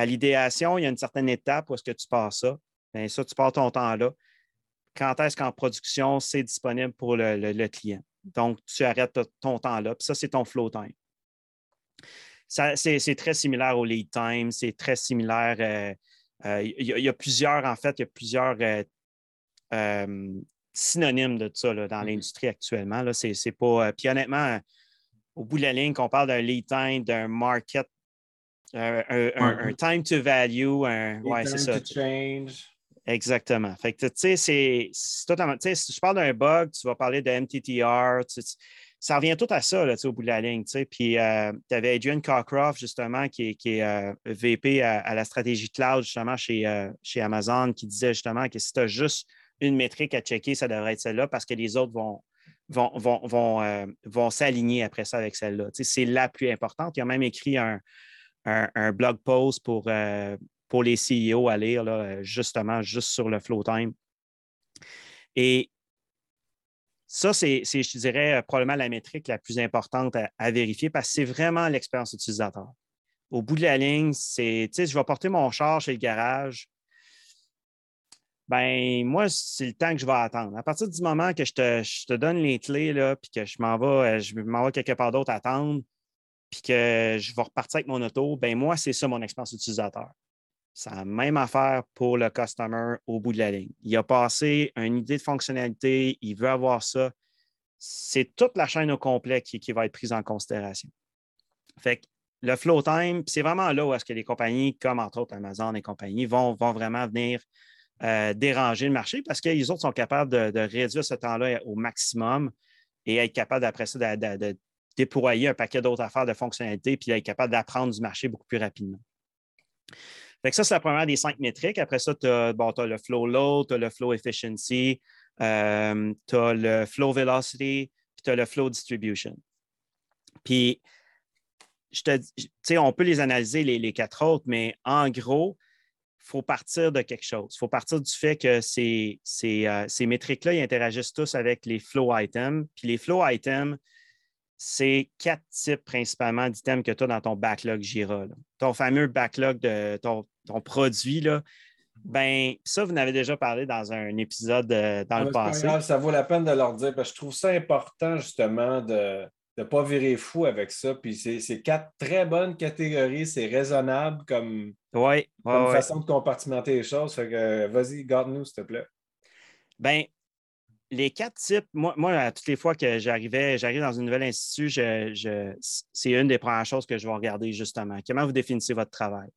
l'idéation, il y a une certaine étape où est-ce que tu pars ça. Bien, ça, tu pars ton temps là. Quand est-ce qu'en production, c'est disponible pour le, le, client? Donc, tu arrêtes ton temps là. Puis ça, c'est ton flow time c'est très similaire au lead time, c'est très similaire. Euh, euh, il y, a plusieurs, en fait, il y a plusieurs euh, synonymes de ça dans mm-hmm. l'industrie actuellement. Là, c'est, pas. puis honnêtement, au bout de la ligne, qu'on parle d'un lead time, d'un market, un, time to value, un. Ouais, c'est ça. change. Exactement. Fait que, tu sais, c'est totalement. Tu sais, si je parle d'un bug, tu vas parler de MTTR ça revient tout à ça là, au bout de la ligne. Puis euh, tu avais Adrian Cockcroft, justement, qui est, euh, VP à, la stratégie cloud, justement, chez, euh, chez Amazon, qui disait justement que si tu as juste une métrique à checker, ça devrait être celle-là parce que les autres vont, vont, vont, vont, s'aligner après ça avec celle-là. C'est la plus importante. Il a même écrit un, blog post pour, pour les CEO à lire, là, justement, juste sur le flow time. Et ça, c'est, je dirais, euh, probablement la métrique la plus importante à, vérifier parce que c'est vraiment l'expérience utilisateur. Au bout de la ligne, c'est, tu sais, je vais porter mon char chez le garage. Ben, moi, c'est le temps que je vais attendre. À partir du moment que je te, donne les clés, là, puis que je m'en vais, euh, je m'en vais quelque part d'autre attendre, puis que je vais repartir avec mon auto, ben moi, c'est ça mon expérience utilisateur. C'est la même affaire pour le customer au bout de la ligne. Il a passé une idée de fonctionnalité, il veut avoir ça. C'est toute la chaîne au complet qui, va être prise en considération. Fait que le flow time, c'est vraiment là où est-ce que les compagnies, comme entre autres Amazon et compagnie, vont, vraiment venir euh, déranger le marché parce qu'ils autres sont capables de, réduire ce temps-là au maximum et être capables d'après ça de, déployer un paquet d'autres affaires de fonctionnalités puis être capable d'apprendre du marché beaucoup plus rapidement ça, c'est la première des cinq métriques. Après ça, tu as, le flow load, tu as le flow efficiency, euh, tu as le flow velocity, puis tu as le flow distribution. Puis, je te on peut les analyser, les, quatre autres, mais en gros, il faut partir de quelque chose. Il faut partir du fait que ces, ces, euh, ces métriques-là, interagissent tous avec les flow items. Puis les flow items, c'est quatre types principalement d'items que tu as dans ton backlog Jira. Ton fameux backlog de ton, produit, là, ben, ça, vous en avez déjà parlé dans un épisode euh, dans le passé. ça vaut la peine de leur dire parce que je trouve ça important justement de, ne pas virer fou avec ça. Puis c'est quatre très bonnes catégories, c'est raisonnable comme, ouais, façon de compartimenter les choses. Fait que vas-y, garde-nous, s'il te plaît. Ben, les quatre types, moi, moi toutes les fois que j'arrivais, j'arrive dans une nouvelle institut, je, c'est une des premières choses que je vais regarder justement. Comment vous définissez votre travail?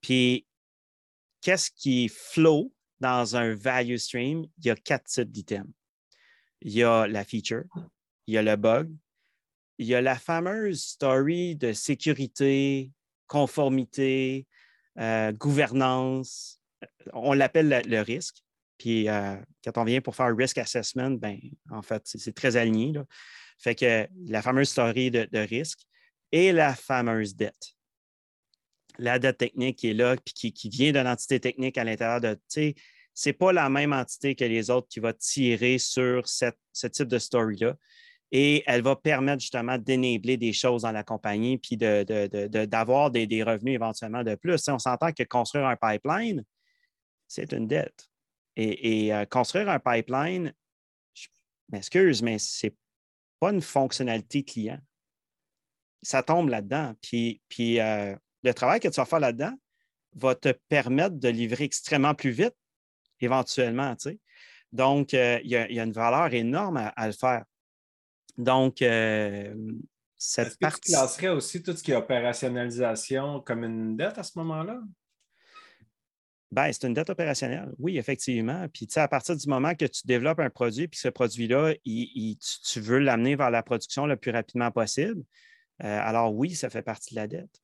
Puis, qu'est-ce qui flow dans un value stream? Il y a quatre types d'items. Il y a la feature, il y a le bug, il y a la fameuse story de sécurité, conformité, euh, gouvernance. On l'appelle le, risque. Puis euh, quand on vient pour faire risk assessment, ben, en fait, c'est très aligné. Fait que la fameuse story de, risque et la fameuse dette. La dette technique qui est là, puis qui, vient d'une entité technique à l'intérieur de. Ce n'est pas la même entité que les autres qui va tirer sur ce type de story-là et elle va permettre justement d'énabler des choses dans la compagnie puis d'avoir des, revenus éventuellement de plus. on s'entend que construire un pipeline, c'est une dette. Et, euh, construire un pipeline, je m'excuse, mais ce n'est pas une fonctionnalité client. Ça tombe là-dedans. Puis, puis euh, le travail que tu vas faire là-dedans va te permettre de livrer extrêmement plus vite, éventuellement. Donc, euh, il y, a une valeur énorme à le faire. Donc, euh, cette Est-ce que tu classerais aussi tout ce qui est opérationnalisation comme une dette à ce moment-là? Ben, c'est une dette opérationnelle, oui, effectivement. Puis, tu sais, à partir du moment que tu développes un produit, puis ce produit-là, tu, veux l'amener vers la production le plus rapidement possible, euh, alors oui, ça fait partie de la dette.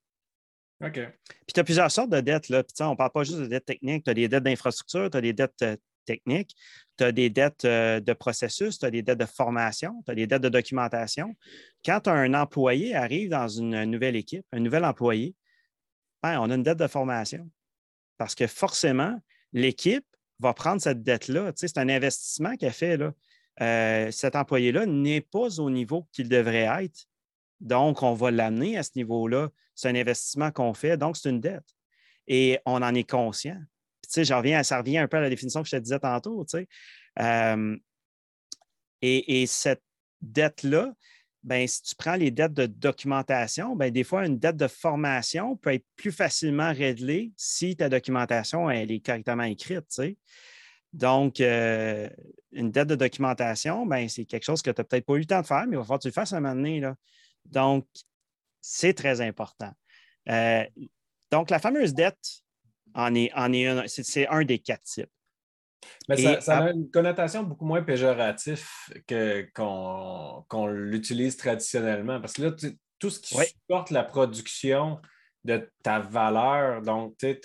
OK. Puis, tu as plusieurs sortes de dettes. Là. Puis, on ne parle pas juste de dettes techniques. Tu as des dettes d'infrastructure, tu as des dettes euh, techniques, tu as des dettes euh, de processus, tu as des dettes de formation, tu as des dettes de documentation. Quand un employé arrive dans une nouvelle équipe, un nouvel employé, ben, on a une dette de formation. Parce que forcément, l'équipe va prendre cette dette-là. c'est un investissement qu'elle fait. Là. Euh, cet employé-là n'est pas au niveau qu'il devrait être. Donc, on va l'amener à ce niveau-là. C'est un investissement qu'on fait, donc c'est une dette. Et on en est conscient reviens, ça revient un peu à la définition que je te disais tantôt. Euh, et, cette dette-là, ben, si tu prends les dettes de documentation, ben, des fois, une dette de formation peut être plus facilement réglée si ta documentation elle est correctement écrite. Donc, euh, une dette de documentation, ben, c'est quelque chose que tu n'as peut-être pas eu le temps de faire, mais il va falloir que tu le fasses à un moment donné. Là. Donc, c'est très important. Euh, donc, la fameuse dette est, c'est, un des quatre types. Mais ça, a une connotation beaucoup moins péjorative que, qu'on, l'utilise traditionnellement. Parce que là, tout ce qui supporte la production de ta valeur, donc tes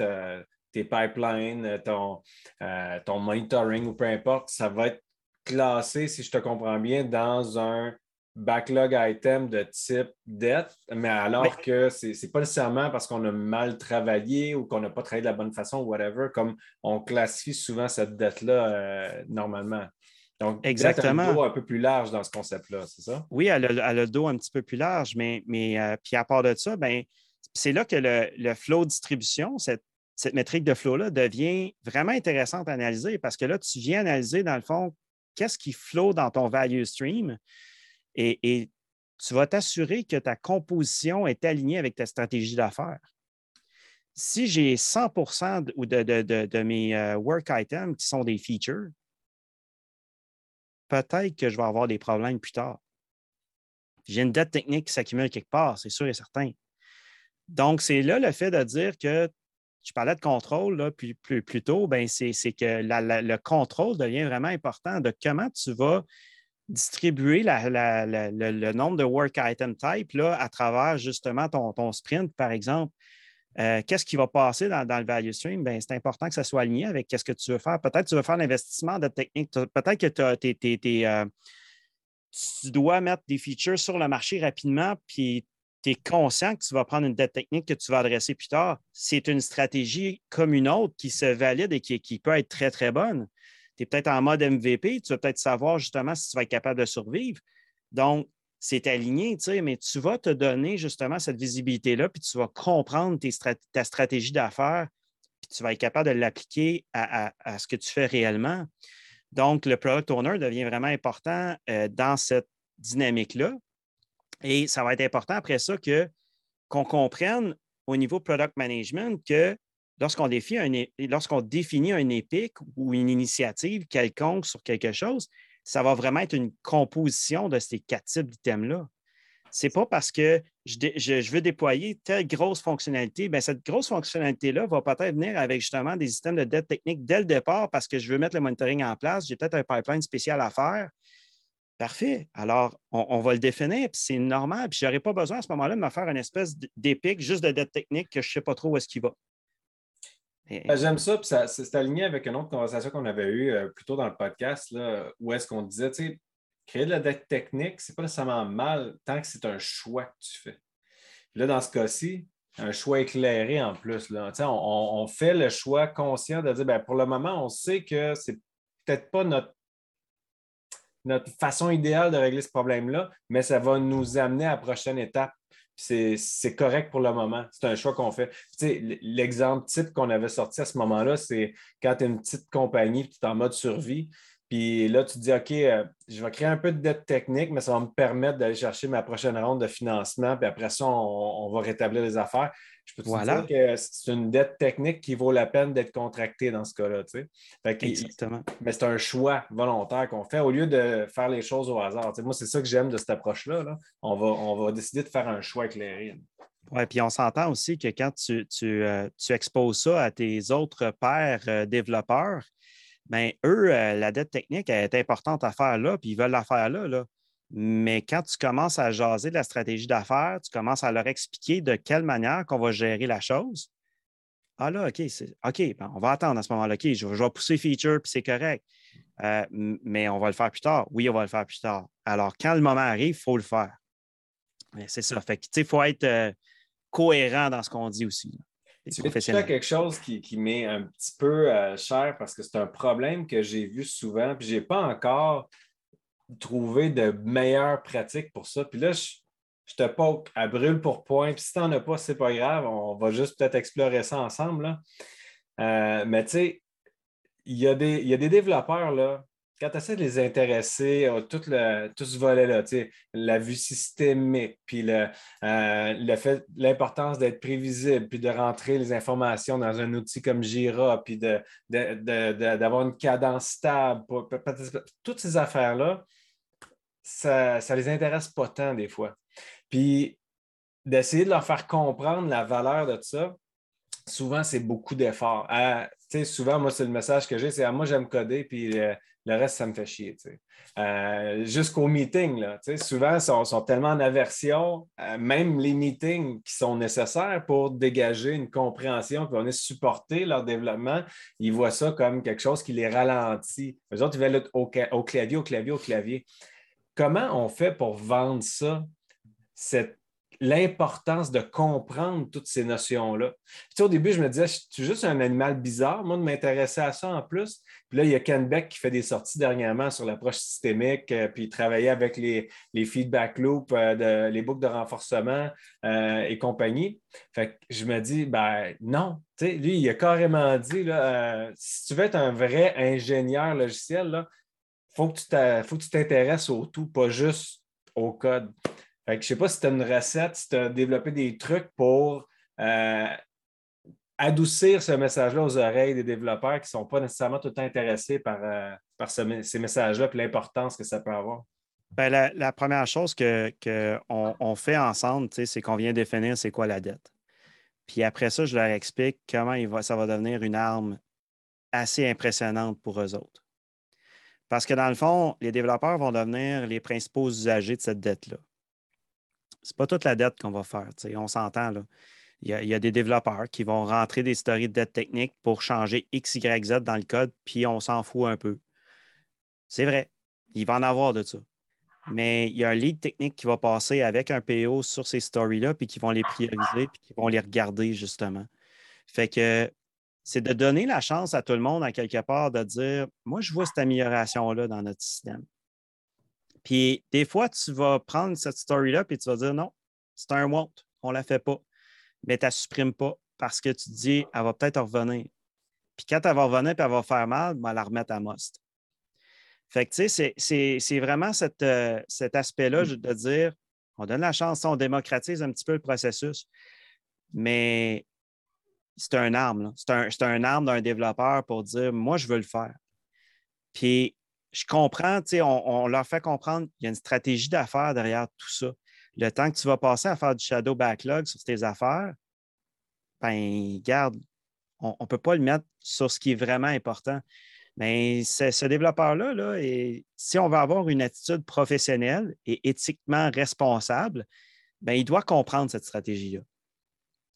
pipelines, ton, euh, ton monitoring ou peu importe, ça va être classé, si je te comprends bien, dans un backlog item de type dette, mais alors que ce n'est pas nécessairement parce qu'on a mal travaillé ou qu'on n'a pas travaillé de la bonne façon, ou whatever, comme on classifie souvent cette dette-là euh, normalement. Donc, Exactement. Elle a le dos un peu plus large dans ce concept-là, c'est ça? Oui, elle a, le dos un petit peu plus large, mais, mais euh, puis à part de ça, ben, c'est là que le, le flow distribution, cette, cette métrique de flow-là devient vraiment intéressante à analyser parce que là, tu viens analyser, dans le fond, qu'est-ce qui flow dans ton value stream et, tu vas t'assurer que ta composition est alignée avec ta stratégie d'affaires. Si j'ai 100 de, de, mes euh, work items qui sont des features, peut-être que je vais avoir des problèmes plus tard. J'ai une dette technique qui s'accumule quelque part, c'est sûr et certain. Donc, c'est là le fait de dire que je parlais de contrôle là, plus, plus, tôt, ben c'est que le contrôle devient vraiment important de comment tu vas distribuer le, nombre de work item type à travers justement ton, sprint, par exemple. Euh, qu'est-ce qui va passer dans, le value stream? Ben, c'est important que ça soit aligné avec ce que tu veux faire. Peut-être que tu veux faire l'investissement de technique. Peut-être que euh, tu dois mettre des features sur le marché rapidement, puis tu es conscient que tu vas prendre une dette technique que tu vas adresser plus tard. C'est une stratégie comme une autre qui se valide et qui peut être très, très bonne tu es peut-être en mode MVP, tu vas peut-être savoir justement si tu vas être capable de survivre. Donc, c'est aligné, tu sais, mais tu vas te donner justement cette visibilité-là, puis tu vas comprendre ta stratégie d'affaires, puis tu vas être capable de l'appliquer à, ce que tu fais réellement. Donc, le product owner devient vraiment important euh, dans cette dynamique-là. Et ça va être important après ça qu'on comprenne au niveau product management que lorsqu'on définit, un, épique ou une initiative quelconque sur quelque chose, ça va vraiment être une composition de ces quatre types d'items-là. Ce n'est pas parce que je, veux déployer telle grosse fonctionnalité, bien, cette grosse fonctionnalité-là va peut-être venir avec justement des systèmes de dette technique dès le départ parce que je veux mettre le monitoring en place, j'ai peut-être un pipeline spécial à faire. Parfait. Alors, on, va le définir, puis c'est normal. Puis je n'aurai pas besoin à ce moment-là de me faire une espèce d'épique juste de dette technique que je ne sais pas trop où est-ce qu'il va. Ben, j'aime ça, puis ça, c'est aligné avec une autre conversation qu'on avait eue euh, plus tôt dans le podcast, là, où est-ce qu'on disait, tu sais, créer de la dette technique, ce n'est pas nécessairement mal tant que c'est un choix que tu fais. là, dans ce cas-ci, un choix éclairé en plus. Là. On, on, fait le choix conscient de dire, bien, pour le moment, on sait que c'est peut-être pas notre notre façon idéale de régler ce problème-là, mais ça va nous amener à la prochaine étape. C'est correct pour le moment. C'est un choix qu'on fait. L'exemple type qu'on avait sorti à ce moment-là, c'est quand tu es une petite compagnie et tu es en mode survie, puis là, tu te dis, OK, euh, je vais créer un peu de dette technique, mais ça va me permettre d'aller chercher ma prochaine ronde de financement. Puis après ça, on, va rétablir les affaires. Je peux te dire que c'est une dette technique qui vaut la peine d'être contractée dans ce cas-là. Exactement. Mais c'est un choix volontaire qu'on fait au lieu de faire les choses au hasard. moi, c'est ça que j'aime de cette approche-là. On, va, on va décider de faire un choix éclairé. Oui, puis on s'entend aussi que quand tu, tu, euh, exposes ça à tes autres pairs euh, développeurs, bien, eux, euh, la dette technique est importante à faire là, puis ils veulent la faire là, là. Mais quand tu commences à jaser de la stratégie d'affaires, tu commences à leur expliquer de quelle manière qu'on va gérer la chose. Ah là, OK, OK, ben, on va attendre à ce moment-là. OK, je, vais pousser feature, puis c'est correct. Euh, mais on va le faire plus tard. Oui, on va le faire plus tard. Alors, quand le moment arrive, il faut le faire. C'est ça. Fait que, il faut être euh, cohérent dans ce qu'on dit aussi. Tu fais quelque chose qui, qui m'est un petit peu euh, cher parce que c'est un problème que j'ai vu souvent, puis je n'ai pas encore trouvé de meilleures pratiques pour ça. Puis là, je, te poke à brûle pour point. Puis si tu n'en as pas, c'est pas grave. On va juste peut-être explorer ça ensemble. Euh, mais tu sais, il y, a des, il y a des développeurs là, quand tu essaies de les intéresser à tout, le, tout ce volet-là, la vue systémique, puis le, euh, fait, l'importance d'être prévisible, puis de rentrer les informations dans un outil comme Jira, puis d'avoir une cadence stable, toutes ces affaires-là, ça ne les intéresse pas tant des fois. Puis d'essayer de leur faire comprendre la valeur de ça, souvent, c'est beaucoup d'efforts. souvent, moi, c'est le message que j'ai, c'est ah, moi, j'aime coder, puis euh, le reste, ça me fait chier. Euh, jusqu'aux meetings, là, souvent, ils sont, tellement en aversion, euh, même les meetings qui sont nécessaires pour dégager une compréhension, on est supporter leur développement, ils voient ça comme quelque chose qui les ralentit. Les autres, ils veulent être au, au clavier, au clavier, au clavier. Comment on fait pour vendre ça, cette l'importance de comprendre toutes ces notions-là. au début, je me disais, je suis juste un animal bizarre, moi, de m'intéresser à ça en plus. Puis là, il y a Ken Beck qui fait des sorties dernièrement sur l'approche systémique, euh, puis travailler avec les, feedback loops, euh, les boucles de renforcement euh, et compagnie. Fait que je me dis, ben non. lui, il a carrément dit, là, si tu veux être un vrai ingénieur logiciel, il faut que tu t'intéresses au tout, pas juste au code je ne sais pas si tu as une recette, si tu as développé des trucs pour euh, adoucir ce message-là aux oreilles des développeurs qui ne sont pas nécessairement tout intéressés par, euh, par ces messages-là et l'importance que ça peut avoir. Ben, la, première chose qu'on que on, fait ensemble, c'est qu'on vient définir c'est quoi la dette. Puis après ça, je leur explique comment il va, ça va devenir une arme assez impressionnante pour eux autres. Parce que dans le fond, les développeurs vont devenir les principaux usagers de cette dette-là n'est pas toute la dette qu'on va faire. On s'entend. Là. Il y, a, des développeurs qui vont rentrer des stories de dette technique pour changer X, Y, Z dans le code, puis on s'en fout un peu. C'est vrai. Il va en avoir de ça. Mais il y a un lead technique qui va passer avec un PO sur ces stories-là, puis qui vont les prioriser, puis qui vont les regarder, justement. Fait que c'est de donner la chance à tout le monde, à quelque part, de dire Moi, je vois cette amélioration-là dans notre système. Puis des fois, tu vas prendre cette story-là et tu vas dire non, c'est un want, on ne la fait pas. Mais tu ne la supprimes pas parce que tu te dis, elle va peut-être revenir. Puis quand elle va revenir et elle va faire mal, ben, elle la remettre à must. Fait que, tu sais, c'est vraiment euh, cet aspect-là de dire, On donne la chance, on démocratise un petit peu le processus. Mais c'est un arme. C'est un, un, arme d'un développeur pour dire moi, je veux le faire. Puis je comprends, on, on leur fait comprendre qu'il y a une stratégie d'affaires derrière tout ça. Le temps que tu vas passer à faire du shadow backlog sur tes affaires, ben, garde, on ne peut pas le mettre sur ce qui est vraiment important. Mais ce développeur-là, là, si on veut avoir une attitude professionnelle et éthiquement responsable, ben, il doit comprendre cette stratégie-là.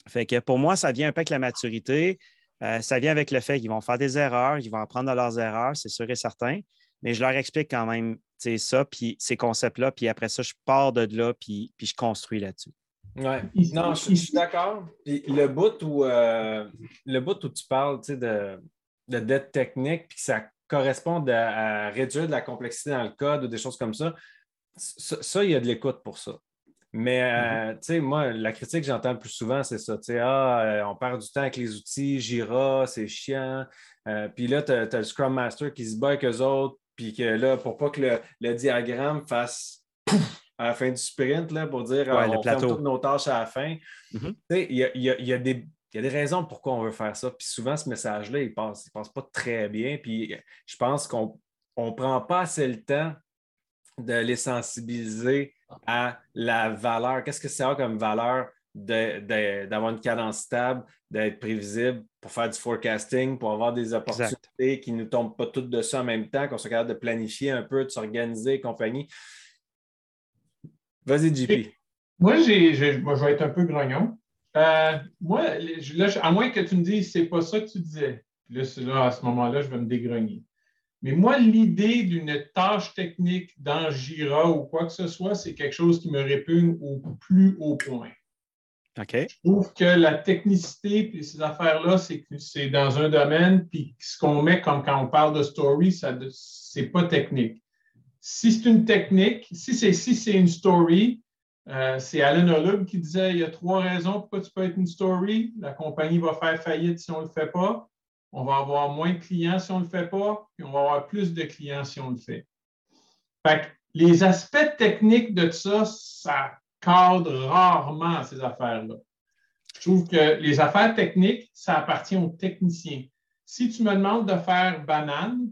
Fait que pour moi, ça vient un peu avec la maturité. Euh, ça vient avec le fait qu'ils vont faire des erreurs, ils vont apprendre de leurs erreurs, c'est sûr et certain. Mais je leur explique quand même ça, puis ces concepts-là, puis après ça, je pars de là, puis, puis je construis là-dessus. Oui, non, je, suis d'accord. le bout où euh, le bout où tu parles de, de dette technique, puis que ça correspond à, réduire de la complexité dans le code ou des choses comme ça, ça, il y a de l'écoute pour ça. Mais, euh, mm-hmm. tu sais, moi, la critique que j'entends le plus souvent, c'est ça. Tu sais, ah, euh, on perd du temps avec les outils, Jira, c'est chiant. puis là, tu as, le Scrum Master qui se bat avec eux autres, puis que là, pour pas que le, diagramme fasse à la fin du sprint là, pour dire on fait toutes nos tâches à la fin. Mm-hmm. Il y, a, des, raisons pourquoi on veut faire ça. Puis souvent, ce message-là, il ne passe, passe pas très bien. Puis je pense qu'on ne prend pas assez le temps de les sensibiliser à la valeur. Qu'est-ce que c'est comme valeur d'avoir une cadence stable, d'être prévisible pour faire du forecasting, pour avoir des opportunités qui ne nous tombent pas toutes dessus en même temps, qu'on soit capable de planifier un peu, de s'organiser et compagnie. Vas-y, JP. Moi, je vais être un peu grognon. Euh, moi, à moins que tu me dises c'est pas ça que tu disais. Là, là à ce moment-là, je vais me dégrogner. Mais moi, l'idée d'une tâche technique dans Jira ou quoi que ce soit, c'est quelque chose qui me répugne au plus haut point. Je trouve que la technicité et ces affaires-là, c'est dans un domaine, puis ce qu'on met comme quand on parle de story, ce n'est pas technique. Si c'est une technique, si c'est si une story, euh, c'est Alan Olub qui disait il y a trois raisons pourquoi tu peux être une story. La compagnie va faire faillite si on ne le fait pas. On va avoir moins de clients si on ne le fait pas, puis on va avoir plus de clients si on le fait. Fait les aspects techniques de ça, ça cadre rarement ces affaires-là. Je trouve que les affaires techniques, ça appartient aux techniciens. Si tu me demandes de faire banane,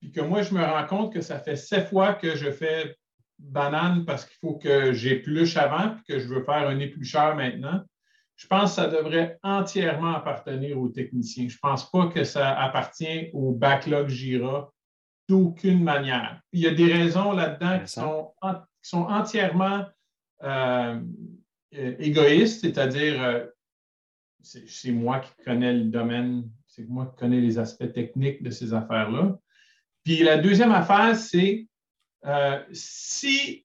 puis que moi, je me rends compte que ça fait sept fois que je fais banane parce qu'il faut que j'épluche avant, puis que je veux faire un éplucheur maintenant, je pense que ça devrait entièrement appartenir aux techniciens. Je ne pense pas que ça appartient au backlog Jira d'aucune manière. Il y a des raisons là-dedans qui sont, qui sont entièrement euh, euh, égoïste, c'est-à-dire euh, c'est moi qui connais le domaine, c'est moi qui connais les aspects techniques de ces affaires-là. Puis la deuxième affaire, c'est si,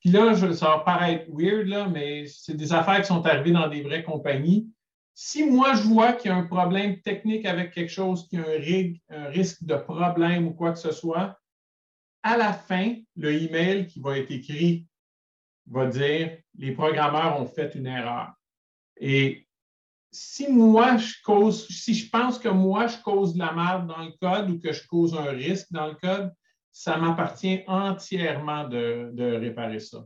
puis là, ça va paraître weird, là, mais c'est des affaires qui sont arrivées dans des vraies compagnies. Si moi, je vois qu'il y a un problème technique avec quelque chose, qu'il y a un, un risque de problème ou quoi que ce soit, à la fin, le email qui va être écrit va dire les programmeurs ont fait une erreur. Et si moi, je cause, si je pense que moi, je cause de la merde dans le code ou que je cause un risque dans le code, ça m'appartient entièrement de, réparer ça.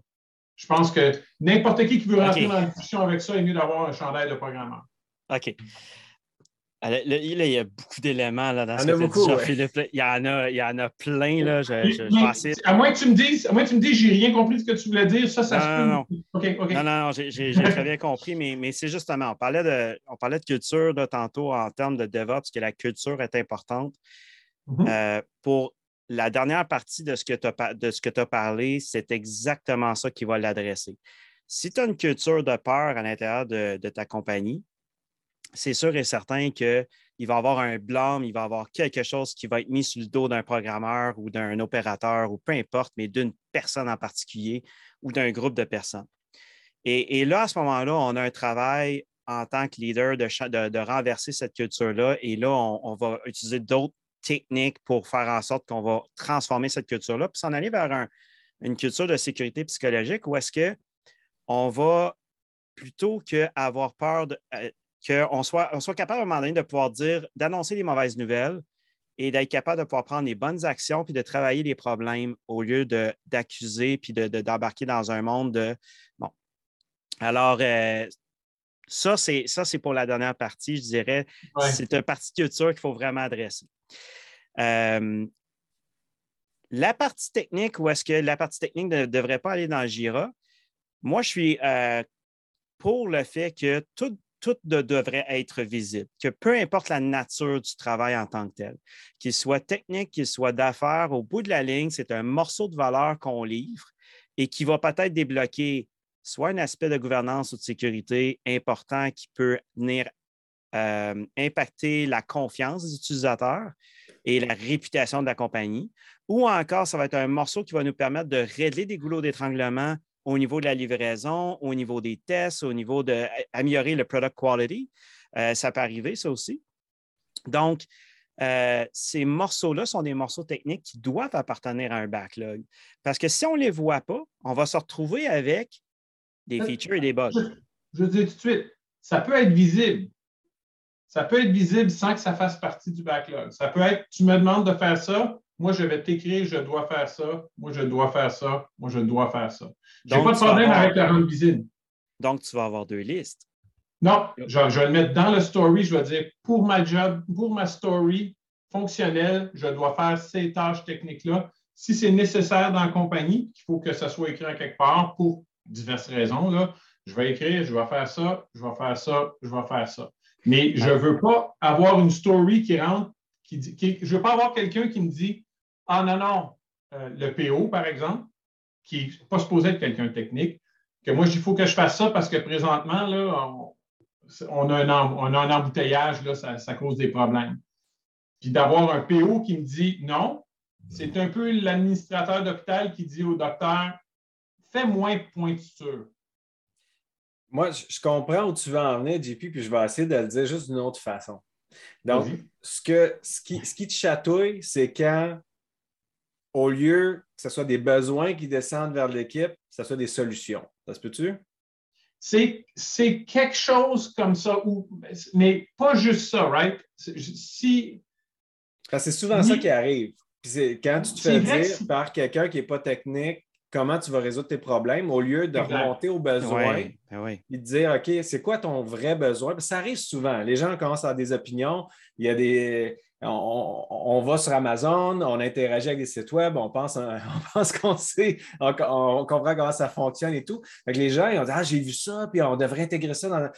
Je pense que n'importe qui qui veut rentrer dans la discussion avec ça est mieux d'avoir un chandail de programmeur. OK. Il y a beaucoup d'éléments là, dans ce que Philippe. Il y, en a, il y en a plein. Là. à moins que tu me dises, à moins que tu me dises, j'ai rien compris de ce que tu voulais dire. Ça, ça se non, non. non, non, j'ai très bien compris, mais, mais c'est justement, on parlait de, on parlait de culture tantôt en termes de DevOps, que la culture est importante. Mm-hmm. Euh, pour la dernière partie de ce que tu as, parlé, c'est exactement ça qui va l'adresser. Si tu as une culture de peur à l'intérieur de, de ta compagnie, c'est sûr et certain qu'il va y avoir un blâme, il va y avoir quelque chose qui va être mis sur le dos d'un programmeur ou d'un opérateur ou peu importe, mais d'une personne en particulier ou d'un groupe de personnes. Et, là, à ce moment-là, on a un travail en tant que leader de, renverser cette culture-là. Et là, on, va utiliser d'autres techniques pour faire en sorte qu'on va transformer cette culture-là, puis s'en aller vers une culture de sécurité psychologique où est-ce qu'on va plutôt qu'avoir peur de, euh, qu'on soit, on soit capable à un moment donné de pouvoir dire, d'annoncer les mauvaises nouvelles et d'être capable de pouvoir prendre les bonnes actions puis de travailler les problèmes au lieu d'accuser puis d'embarquer de, dans un monde de bon. Alors, euh, ça, c'est pour la dernière partie, je dirais. C'est une partie culture qu'il faut vraiment adresser. Euh, la partie technique, où est-ce que la partie technique ne devrait pas aller dans le Jira? Moi, je suis euh, pour le fait que tout, tout devrait être visible, que peu importe la nature du travail en tant que tel, qu'il soit technique, qu'il soit d'affaires, au bout de la ligne, c'est un morceau de valeur qu'on livre et qui va peut-être débloquer soit un aspect de gouvernance ou de sécurité important qui peut venir euh, impacter la confiance des utilisateurs et la réputation de la compagnie, ou encore ça va être un morceau qui va nous permettre de régler des goulots d'étranglement au niveau de la livraison, au niveau des tests, au niveau d'améliorer le product quality. Euh, ça peut arriver, ça aussi. Donc, euh, ces morceaux-là sont des morceaux techniques qui doivent appartenir à un backlog. Parce que si on ne les voit pas, on va se retrouver avec des euh, features et des bugs. Je, dis tout de suite, ça peut être visible. Ça peut être visible sans que ça fasse partie du backlog. Ça peut être, tu me demandes de faire ça, moi, je vais t'écrire, je dois faire ça, moi, je dois faire ça, moi, je dois faire ça. Je n'ai pas de problème avec la rendre visible. Donc, tu vas avoir deux listes. Non, je, vais le mettre dans le story, je vais dire pour ma job, pour ma story fonctionnelle, je dois faire ces tâches techniques-là. Si c'est nécessaire dans la compagnie, il faut que ça soit écrit en quelque part pour diverses raisons, là, je vais écrire, je vais faire ça, je vais faire ça, je vais faire ça. Mais je ne veux pas avoir une story qui rentre, qui dit, je ne veux pas avoir quelqu'un qui me dit ah non, non, euh, le PO, par exemple, qui n'est pas supposé être quelqu'un de technique, que moi, il faut que je fasse ça parce que présentement, là, on, a, un, un, embouteillage, là, ça, cause des problèmes. Puis d'avoir un PO qui me dit non, c'est un peu l'administrateur d'hôpital qui dit au docteur fais moins pointure. Moi, je comprends où tu veux en venir, JP, puis je vais essayer de le dire juste d'une autre façon. Donc, ce, que, ce, qui, ce qui te chatouille, c'est quand au lieu que ce soit des besoins qui descendent vers l'équipe, que ce soit des solutions. Ça se peut-tu? C'est quelque chose comme ça, mais pas juste ça, right? Si. C'est souvent ça qui arrive. quand tu te fais dire par quelqu'un qui n'est pas technique comment tu vas résoudre tes problèmes, au lieu de remonter aux besoins et ben de dire OK, c'est quoi ton vrai besoin? Ça arrive souvent. Les gens commencent à avoir des opinions. Il y a des on, va sur Amazon, on interagit avec des sites web, on pense, qu'on sait, on, comprend comment ça fonctionne et tout. les gens, ils ont dit Ah, j'ai vu ça, puis on devrait intégrer ça dans.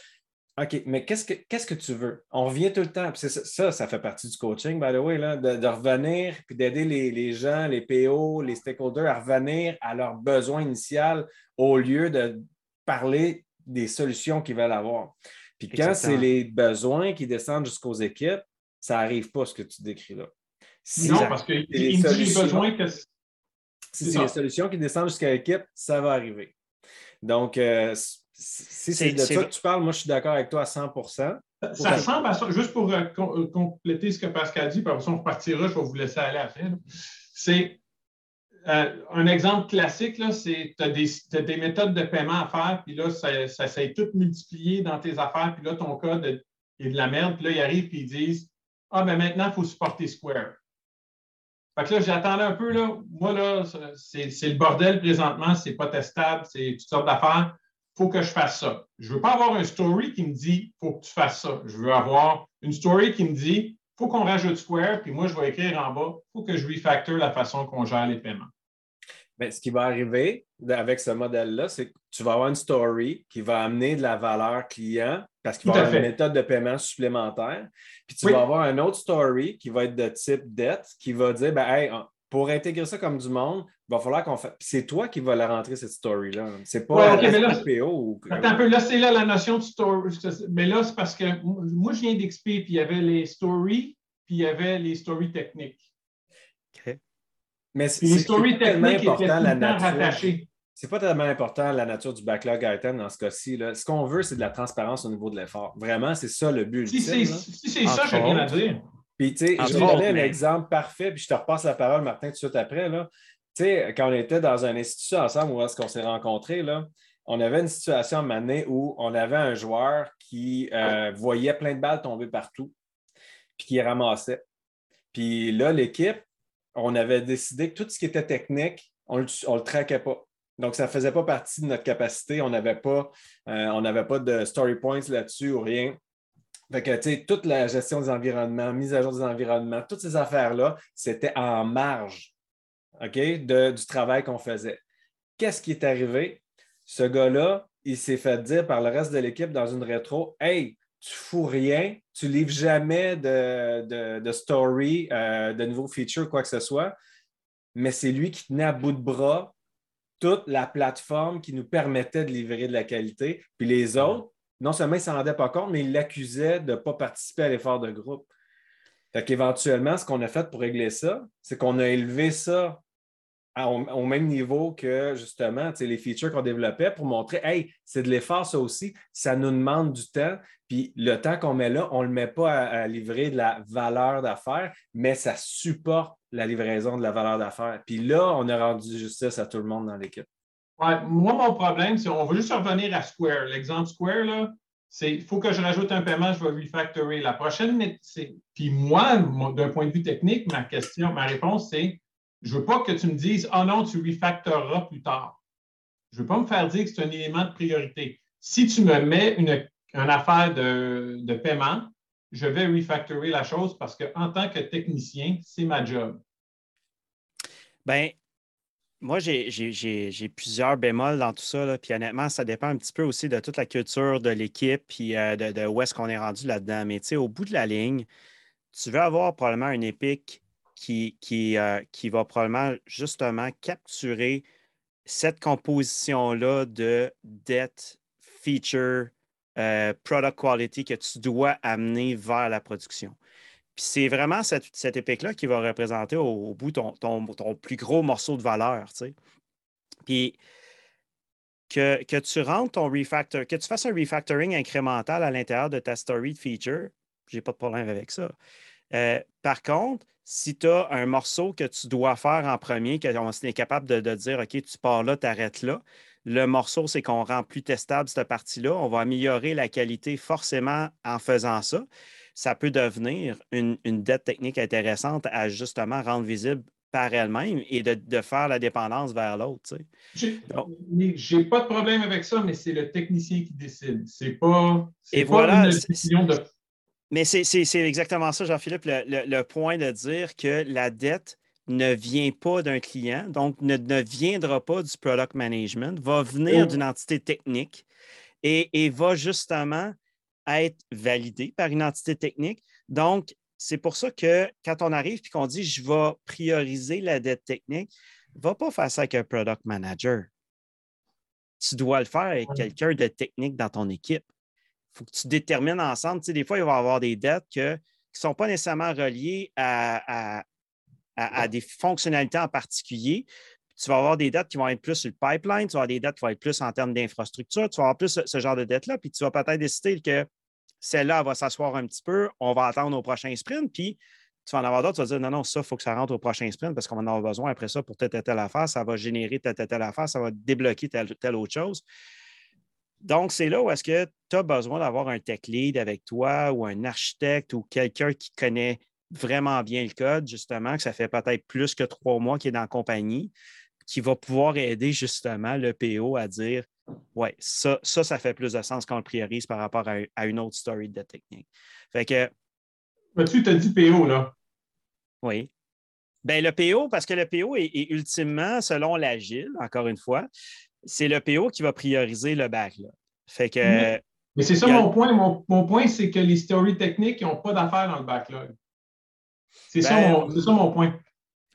OK, mais qu'est-ce que, qu'est-ce que tu veux? On revient tout le temps. ça, ça, fait partie du coaching, by the way, là, de, revenir puis d'aider les, gens, les PO, les stakeholders à revenir à leurs besoins initiaux au lieu de parler des solutions qu'ils veulent avoir. Puis quand c'est les besoins qui descendent jusqu'aux équipes, ça n'arrive pas ce que tu décris là. non, parce qu'il dit les besoins que. Si c'est les solutions qui descendent jusqu'à l'équipe, ça va arriver. Donc, euh, si c'est de ça que tu parles, moi, je suis d'accord avec toi à 100% Ça, ressemble à ça, juste pour euh, euh, compléter ce que Pascal dit, puis après on repartira, je vais vous laisser aller après. C'est un exemple classique, c'est tu as, des méthodes de paiement à faire, puis là, ça, ça s'est tout multiplié dans tes affaires, puis là, ton code est de la merde, puis là, ils arrivent, puis ils disent ah, mais maintenant, il faut supporter Square. Fait que là, j'attendais un peu, là. Moi, là, c'est le bordel présentement, c'est pas testable, c'est toutes sortes d'affaires. Faut que je fasse ça. Je veux pas avoir un story qui me dit faut que tu fasses ça. Je veux avoir une story qui me dit faut qu'on rajoute Square, puis moi, je vais écrire en bas faut que je refactor la façon qu'on gère les paiements. Mais ce qui va arriver avec ce modèle-là, c'est que tu vas avoir une story qui va amener de la valeur client parce qu'il va y avoir une méthode de paiement supplémentaire. Puis tu vas avoir un autre story qui va être de type dette qui va dire ben, pour intégrer ça comme du monde, il va falloir qu'on fasse. c'est toi qui vas la rentrer, cette story-là. C'est pas ouais, là, PO. Ou... Attends un peu, là, c'est là la notion de story. Mais là, c'est parce que moi, je viens d'XP, puis il y avait les stories, puis il y avait les stories techniques. OK. Mais c'est tellement important la nature. C'est pas tellement important la nature du backlog item dans ce cas-ci. Ce qu'on veut, c'est de la transparence au niveau de l'effort. Vraiment, c'est ça le but. Si c'est ça, j'ai rien à dire. Puis, tu sais, je vais donner un exemple parfait, puis je te repasse la parole, Martin, tout de suite après. Tu sais, quand on était dans un institut ensemble, où est-ce qu'on s'est rencontrés, là, on avait une situation à un où on avait un joueur qui euh, voyait plein de balles tomber partout, puis qui ramassait. Puis là, l'équipe, on avait décidé que tout ce qui était technique, on ne le, traquait pas. Donc, ça ne faisait pas partie de notre capacité. On n'avait pas, euh, pas de story points là-dessus ou rien. Fait que, tu sais, toute la gestion des environnements, mise à jour des environnements, toutes ces affaires-là, c'était en marge OK, du travail qu'on faisait. Qu'est-ce qui est arrivé? Ce gars-là, il s'est fait dire par le reste de l'équipe dans une rétro Hey, tu fous rien, tu livres jamais de, story, euh, de nouveaux features, quoi que ce soit. Mais c'est lui qui tenait à bout de bras toute la plateforme qui nous permettait de livrer de la qualité. Puis les autres, non seulement ils ne s'en rendaient pas compte, mais ils l'accusaient de ne pas participer à l'effort de groupe. Fait qu'éventuellement, ce qu'on a fait pour régler ça, c'est qu'on a élevé ça au, même niveau que justement les features qu'on développait pour montrer Hey, c'est de l'effort, ça aussi, ça nous demande du temps. Puis le temps qu'on met là, on ne le met pas à, livrer de la valeur d'affaires, mais ça supporte la livraison de la valeur d'affaires. Puis là, on a rendu justice à tout le monde dans l'équipe. Ouais, moi, mon problème, c'est on veut juste revenir à Square. L'exemple Square, là, c'est il faut que je rajoute un paiement, je vais refactorer. La prochaine, c'est. Puis moi, d'un point de vue technique, ma question, ma réponse, c'est je ne veux pas que tu me dises Ah oh non, tu refactoreras plus tard. Je ne veux pas me faire dire que c'est un élément de priorité. Si tu me mets une, affaire de, paiement, je vais refactorer la chose parce qu'en tant que technicien, c'est ma job. Bien, moi, j'ai plusieurs bémols dans tout ça. puis honnêtement, ça dépend un petit peu aussi de toute la culture de l'équipe puis euh, de, où est-ce qu'on est rendu là-dedans. Mais tu sais, au bout de la ligne, tu veux avoir probablement une épique qui, euh, qui, va probablement justement capturer cette composition-là de dette, feature, euh, product quality que tu dois amener vers la production. Puis c'est vraiment cette, cette épique-là qui va représenter au, bout ton, ton, plus gros morceau de valeur. Tu sais. Puis que, que, tu rentres ton refactor, que tu fasses un refactoring incrémental à l'intérieur de ta story de feature, j'ai pas de problème avec ça. Euh, par contre, si tu as un morceau que tu dois faire en premier, qu'on est capable de, dire, OK, tu pars là, tu arrêtes là, le morceau, c'est qu'on rend plus testable cette partie-là. On va améliorer la qualité forcément en faisant ça. Ça peut devenir une, dette technique intéressante à justement rendre visible par elle-même et de, faire la dépendance vers l'autre. Je n'ai pas de problème avec ça, mais c'est le technicien qui décide. C'est pas, et pas voilà, une décision de mais c'est exactement ça, Jean-Philippe, le, point de dire que la dette ne vient pas d'un client, donc ne, viendra pas du product management, va venir d'une entité technique et, va justement être validée par une entité technique. Donc, c'est pour ça que quand on arrive et qu'on dit je vais prioriser la dette technique, va pas faire ça avec un product manager. Tu dois le faire avec quelqu'un de technique dans ton équipe faut que tu détermines ensemble. Tu sais, des fois, il va y avoir des dettes qui ne sont pas nécessairement reliées à, des fonctionnalités en particulier. Tu vas avoir des dettes qui vont être plus sur le pipeline, tu vas avoir des dettes qui vont être plus en termes d'infrastructure, tu vas avoir plus ce, genre de dettes-là, puis tu vas peut-être décider que celle-là va s'asseoir un petit peu, on va attendre au prochain sprint, puis tu vas en avoir d'autres, tu vas dire non, non, ça, il faut que ça rentre au prochain sprint parce qu'on va en avoir besoin après ça pour telle, telle, telle affaire, ça va générer telle, telle, telle affaire, ça va débloquer telle, telle autre chose. Donc, c'est là où est-ce que tu as besoin d'avoir un tech lead avec toi ou un architecte ou quelqu'un qui connaît vraiment bien le code, justement, que ça fait peut-être plus que trois mois qu'il est dans la compagnie, qui va pouvoir aider justement le PO à dire Ouais, ça, ça, ça fait plus de sens quand on le priorise par rapport à, une autre story de technique. Fait que. Mais tu as dit PO, là? Oui. Bien, le PO, parce que le PO est ultimement, selon l'agile, encore une fois, c'est le PO qui va prioriser le backlog. Fait que. Mais c'est ça mon point. Mon, point, c'est que les stories techniques n'ont pas d'affaires dans le backlog. C'est ça, ben, mon point.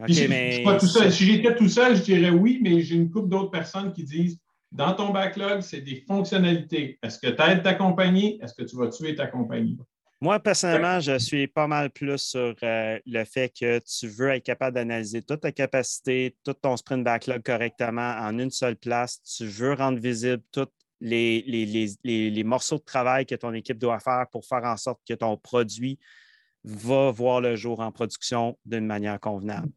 si, tout seul. si j'étais tout seul, je dirais oui, mais j'ai une couple d'autres personnes qui disent dans ton backlog, c'est des fonctionnalités. Est-ce que tu aides ta compagnie? Est-ce que tu vas tuer ta compagnie? Moi, personnellement, je suis pas mal plus sur euh, le fait que tu veux être capable d'analyser toute ta capacité, tout ton sprint backlog correctement en une seule place. Tu veux rendre visible tous les, les, morceaux de travail que ton équipe doit faire pour faire en sorte que ton produit va voir le jour en production d'une manière convenable.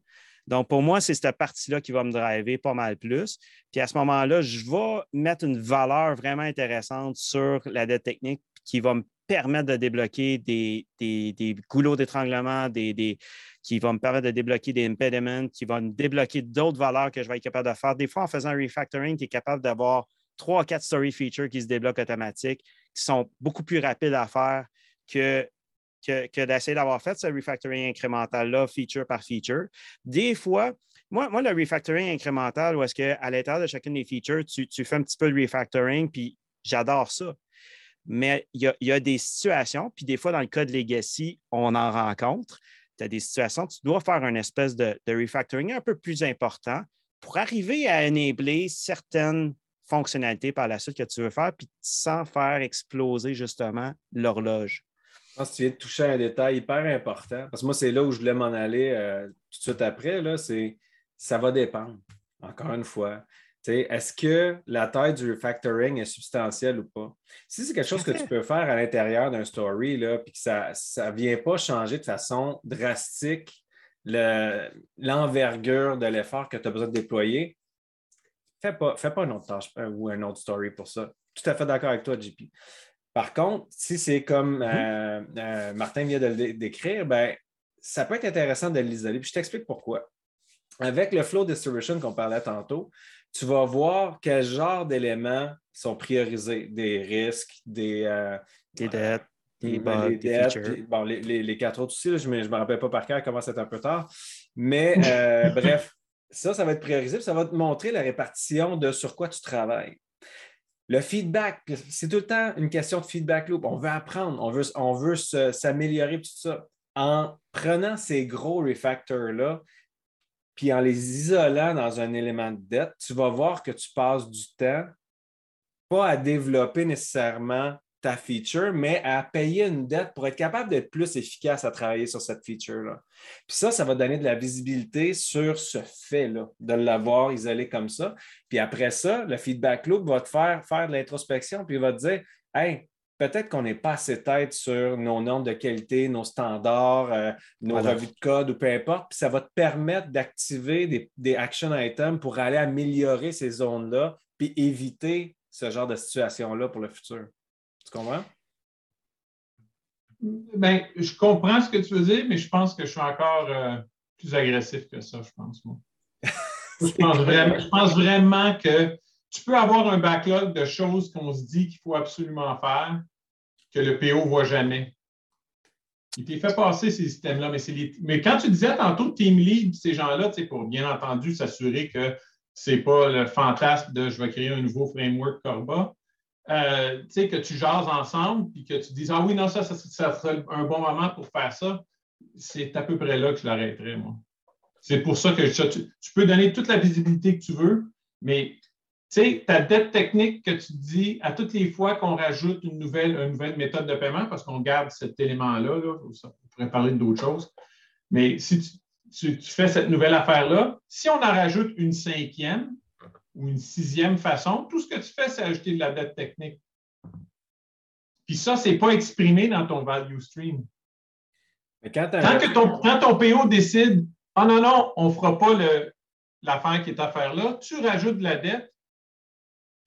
Donc, pour moi, c'est cette partie-là qui va me driver pas mal plus. Puis à ce moment-là, je vais mettre une valeur vraiment intéressante sur la dette technique, qui va me permettre de débloquer des, des, goulots d'étranglement, des, qui va me permettre de débloquer des impediments, qui va me débloquer d'autres valeurs que je vais être capable de faire. Des fois, en faisant un refactoring, tu es capable d'avoir trois quatre story features qui se débloquent automatiques, qui sont beaucoup plus rapides à faire que, que, d'essayer d'avoir fait ce refactoring incrémental-là, feature par feature. Des fois, moi, moi, le refactoring incrémental, où est-ce qu'à l'intérieur de chacune des features, tu, tu, fais un petit peu de refactoring, puis j'adore ça. Mais il y, a, des situations, puis des fois, dans le cas de Legacy, on en rencontre. Tu as des situations, tu dois faire une espèce de, refactoring un peu plus important pour arriver à enabler certaines fonctionnalités par la suite que tu veux faire, puis sans faire exploser justement l'horloge. Je pense que tu viens de toucher un détail hyper important, parce que moi, c'est là où je voulais m'en aller euh, tout de suite après, là, c'est ça va dépendre, encore une fois. Est-ce que la taille du refactoring est substantielle ou pas? Si c'est quelque chose que tu peux faire à l'intérieur d'un story, puis que ça ne vient pas changer de façon drastique l'envergure de l'effort que tu as besoin de déployer, fais pas, fais pas une autre tâche euh, ou un autre story pour ça. Tout à fait d'accord avec toi, JP. Par contre, si c'est comme mm-hmm. euh, euh, Martin vient de le décrire, ben, ça peut être intéressant de l'isoler. Puis je t'explique pourquoi. Avec le flow distribution qu'on parlait tantôt, tu vas voir quel genre d'éléments sont priorisés, des risques, des, des dettes, des bugs, les, dettes, bon, les, quatre autres aussi, je ne me, rappelle pas par cœur, comment c'est un peu tard. Mais bref, ça, ça va être priorisé, ça va te montrer la répartition de sur quoi tu travailles. Le feedback, c'est tout le temps une question de feedback loop. On veut apprendre, on veut, on veut s'améliorer, tout ça. En prenant ces gros refactors-là, puis en les isolant dans un élément de dette, tu vas voir que tu passes du temps pas à développer nécessairement ta feature, mais à payer une dette pour être capable d'être plus efficace à travailler sur cette feature-là. Puis ça, ça va donner de la visibilité sur ce fait-là, de l'avoir isolé comme ça. Puis après ça, le feedback loop va te faire faire de l'introspection, puis il va te dire Hey, peut-être qu'on n'est pas assez tête sur nos normes de qualité, nos standards, euh, nos revues de code ou peu importe. Puis ça va te permettre d'activer des, des action items pour aller améliorer ces zones-là, puis éviter ce genre de situation-là pour le futur. Tu comprends? Ben, je comprends ce que tu veux dire, mais je pense que je suis encore euh, plus agressif que ça, je pense, moi. je, pense vraiment, que tu peux avoir un backlog de choses qu'on se dit qu'il faut absolument faire, que le PO ne voit jamais. Il t'est fait passer ces systèmes-là, mais, mais quand tu disais tantôt team lead, ces gens-là, pour bien entendu s'assurer que ce n'est pas le fantasme de je vais créer un nouveau framework Corba, euh, que tu jases ensemble puis que tu dises Ah oui, non, ça, ça, serait un bon moment pour faire ça, c'est à peu près là que je l'arrêterais, moi. C'est pour ça que tu, peux donner toute la visibilité que tu veux, mais ta dette technique que tu dis à toutes les fois qu'on rajoute une nouvelle, une nouvelle méthode de paiement, parce qu'on garde cet élément-là, là, on pourrait parler d'autres choses, mais si tu, tu fais cette nouvelle affaire-là, si on en rajoute une cinquième, ou une sixième façon, tout ce que tu fais, c'est ajouter de la dette technique. Puis ça, ce n'est pas exprimé dans ton value stream. Mais quand, que ton, quand ton PO décide Ah non, non, on ne fera pas l'affaire qui est à faire là, tu rajoutes de la dette,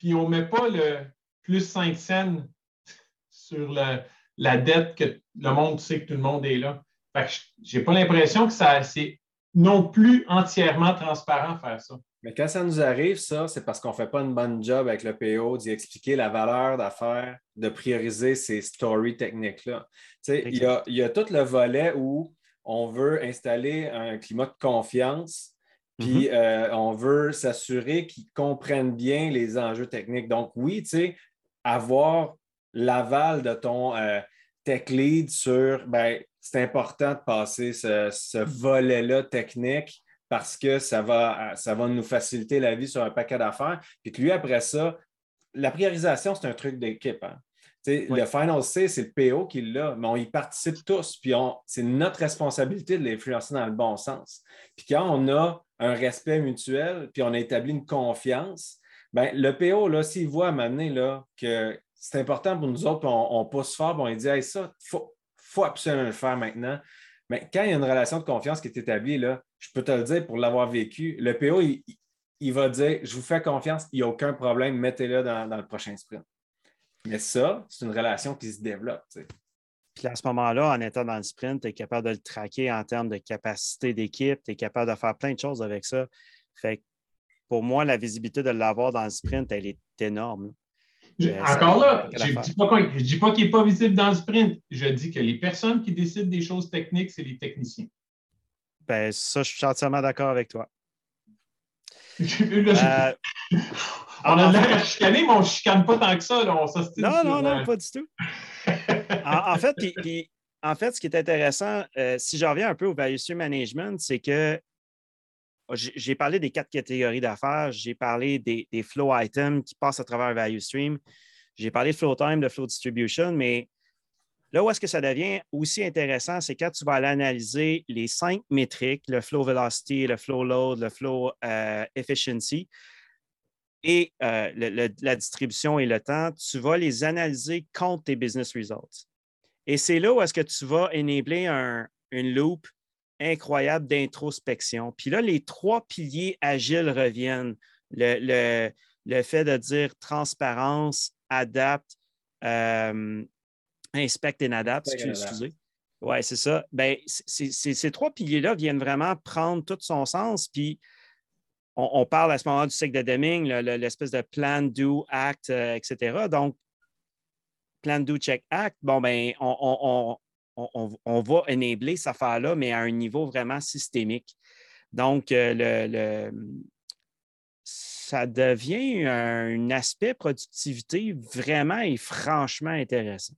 puis on ne met pas le plus 5 cents sur la dette que le monde sait que tout le monde est là. Je n'ai pas l'impression que ça c'est non plus entièrement transparent faire ça. Mais quand ça nous arrive, ça, c'est parce qu'on ne fait pas une bonne job avec le PO d'y expliquer la valeur d'affaires, de prioriser ces stories techniques-là. Il y a, y a tout le volet où on veut installer un climat de confiance, puis mm-hmm. euh, on veut s'assurer qu'ils comprennent bien les enjeux techniques. Donc, oui, tu sais, avoir l'aval de ton euh, tech lead sur, ben, c'est important de passer ce, ce volet-là technique parce que ça va, ça va nous faciliter la vie sur un paquet d'affaires. Puis que lui, après ça, la priorisation, c'est un truc d'équipe. Hein. Le Final C, c'est le PO qui l'a, mais on y participe tous. Puis c'est notre responsabilité de l'influencer dans le bon sens. Puis quand on a un respect mutuel, puis on a établi une confiance, ben, le PO, s'il voit à là, que c'est important pour nous autres, puis on, pousse fort, on dit ça, il faut, faut absolument le faire maintenant. Mais quand il y a une relation de confiance qui est établie, là, je peux te le dire pour l'avoir vécu, le PO, il, va dire Je vous fais confiance, il n'y a aucun problème, mettez-le dans, le prochain sprint. Mais ça, c'est une relation qui se développe. Puis à ce moment-là, en étant dans le sprint, tu es capable de le traquer en termes de capacité d'équipe, tu es capable de faire plein de choses avec ça. Fait pour moi, la visibilité de l'avoir dans le sprint, elle est énorme. Euh, encore là, je ne dis pas qu'il n'est pas visible dans le sprint. Je dis que les personnes qui décident des choses techniques, c'est les techniciens. Ben, ça, je suis entièrement d'accord avec toi. Euh, on a l'air à chicaner, mais on ne chicane pas tant que ça. Là. non, non, non, pas du tout. en, fait, en fait, ce qui est intéressant, euh, si je reviens un peu au value stream management, c'est que j'ai parlé des quatre catégories d'affaires, j'ai parlé des, flow items qui passent à travers un value stream, j'ai parlé de flow time, de flow distribution, mais là où est-ce que ça devient aussi intéressant, c'est quand tu vas aller analyser les cinq métriques, le flow velocity, le flow load, le flow euh, efficiency et euh, la distribution et le temps, tu vas les analyser contre tes business results. Et c'est là où est-ce que tu vas enabler une loop incroyable d'introspection. Puis là, les trois piliers agiles reviennent. Le, fait de dire transparence, adapte, euh, inspect et adapt, excusez. Oui, c'est ça. Ben, ces trois piliers-là viennent vraiment prendre tout son sens. Puis on, parle à ce moment du cycle de Deming, l'espèce de plan, do, act, euh, etc. Donc, plan, do, check, act. Bon, ben, on, on, va enabler cette affaire-là, mais à un niveau vraiment systémique. Donc, euh, le, ça devient un, aspect productivité vraiment et franchement intéressant.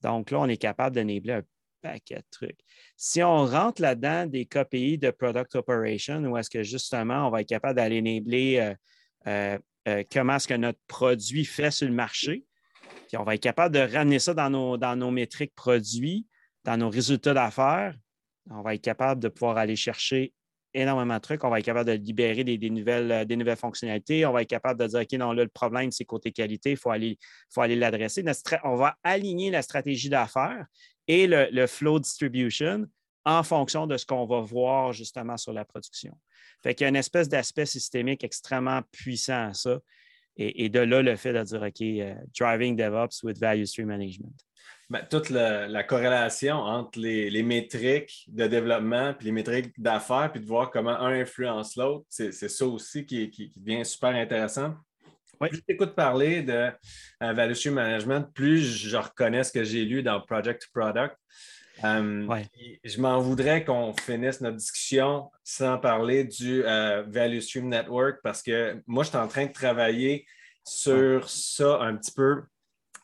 Donc là, on est capable d'enabler un paquet trucs. Si on rentre là-dedans des KPI de Product Operation, où est-ce que justement on va être capable d'aller enabler euh, euh, comment est-ce que notre produit fait sur le marché, puis on va être capable de ramener ça dans nos, dans nos métriques produits, dans nos résultats d'affaires. On va être capable de pouvoir aller chercher énormément de trucs. On va être capable de libérer des, nouvelles, euh, des nouvelles fonctionnalités. On va être capable de dire, OK, non, là, le problème, c'est côté qualité, il faut aller, faut aller l'adresser. On va aligner la stratégie d'affaires et le, flow distribution en fonction de ce qu'on va voir justement sur la production. Fait qu'il y a une espèce d'aspect systémique extrêmement puissant à ça. Et, de là, le fait de dire, OK, euh, driving DevOps with value stream management. Ben, toute la, corrélation entre les, métriques de développement et les métriques d'affaires, puis de voir comment un influence l'autre, c'est ça aussi qui, devient super intéressant. Plus je t'écoute parler de euh, Value Stream Management, plus je reconnais ce que j'ai lu dans Project to Product. Euh, je m'en voudrais qu'on finisse notre discussion sans parler du euh, Value Stream Network parce que moi, je suis en train de travailler sur ça un petit peu.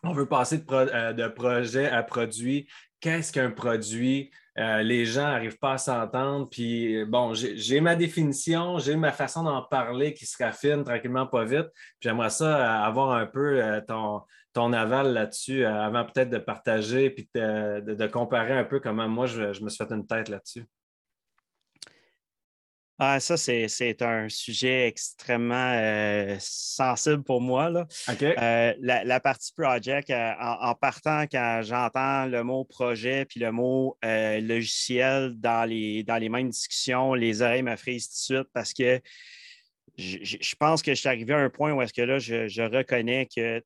On veut passer de, euh, projet à produit. Qu'est-ce qu'un produit? Les gens n'arrivent pas à s'entendre. Puis, bon, j'ai ma définition, j'ai ma façon d'en parler qui se raffine tranquillement, pas vite. Puis, j'aimerais ça avoir un peu ton, ton aval là-dessus euh, avant peut-être de partager puis de, comparer un peu comment moi je, me suis fait une tête là-dessus? Ah, ça, c'est un sujet extrêmement euh, sensible pour moi. Là. Euh, la, partie project, en, partant, quand j'entends le mot projet puis le mot logiciel dans les, dans les mêmes discussions, les oreilles me frisent tout de suite parce que je, pense que je suis arrivé à un point où est-ce que là, je reconnais que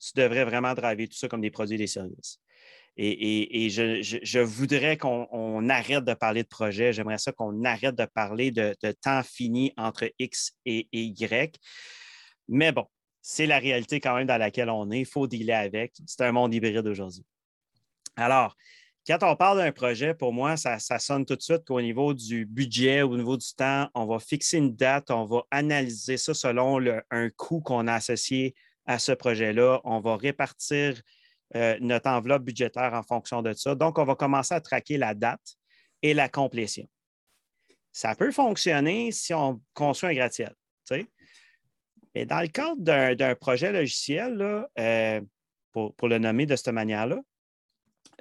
tu devrais vraiment driver tout ça comme des produits et des services. Et, je, voudrais qu'on arrête de parler de projet. J'aimerais ça qu'on arrête de parler de, temps fini entre X et, Y. Mais bon, c'est la réalité quand même dans laquelle on est. Il faut dealer avec. C'est un monde hybride aujourd'hui. Alors, quand on parle d'un projet, pour moi, ça, sonne tout de suite qu'au niveau du budget, au niveau du temps, on va fixer une date, on va analyser ça selon un coût qu'on a associé à ce projet-là. On va répartir euh, notre enveloppe budgétaire en fonction de ça. Donc, on va commencer à traquer la date et la complétion. Ça peut fonctionner si on construit un gratte-ciel. Mais dans le cadre d'un projet logiciel, euh, pour, le nommer de cette manière-là,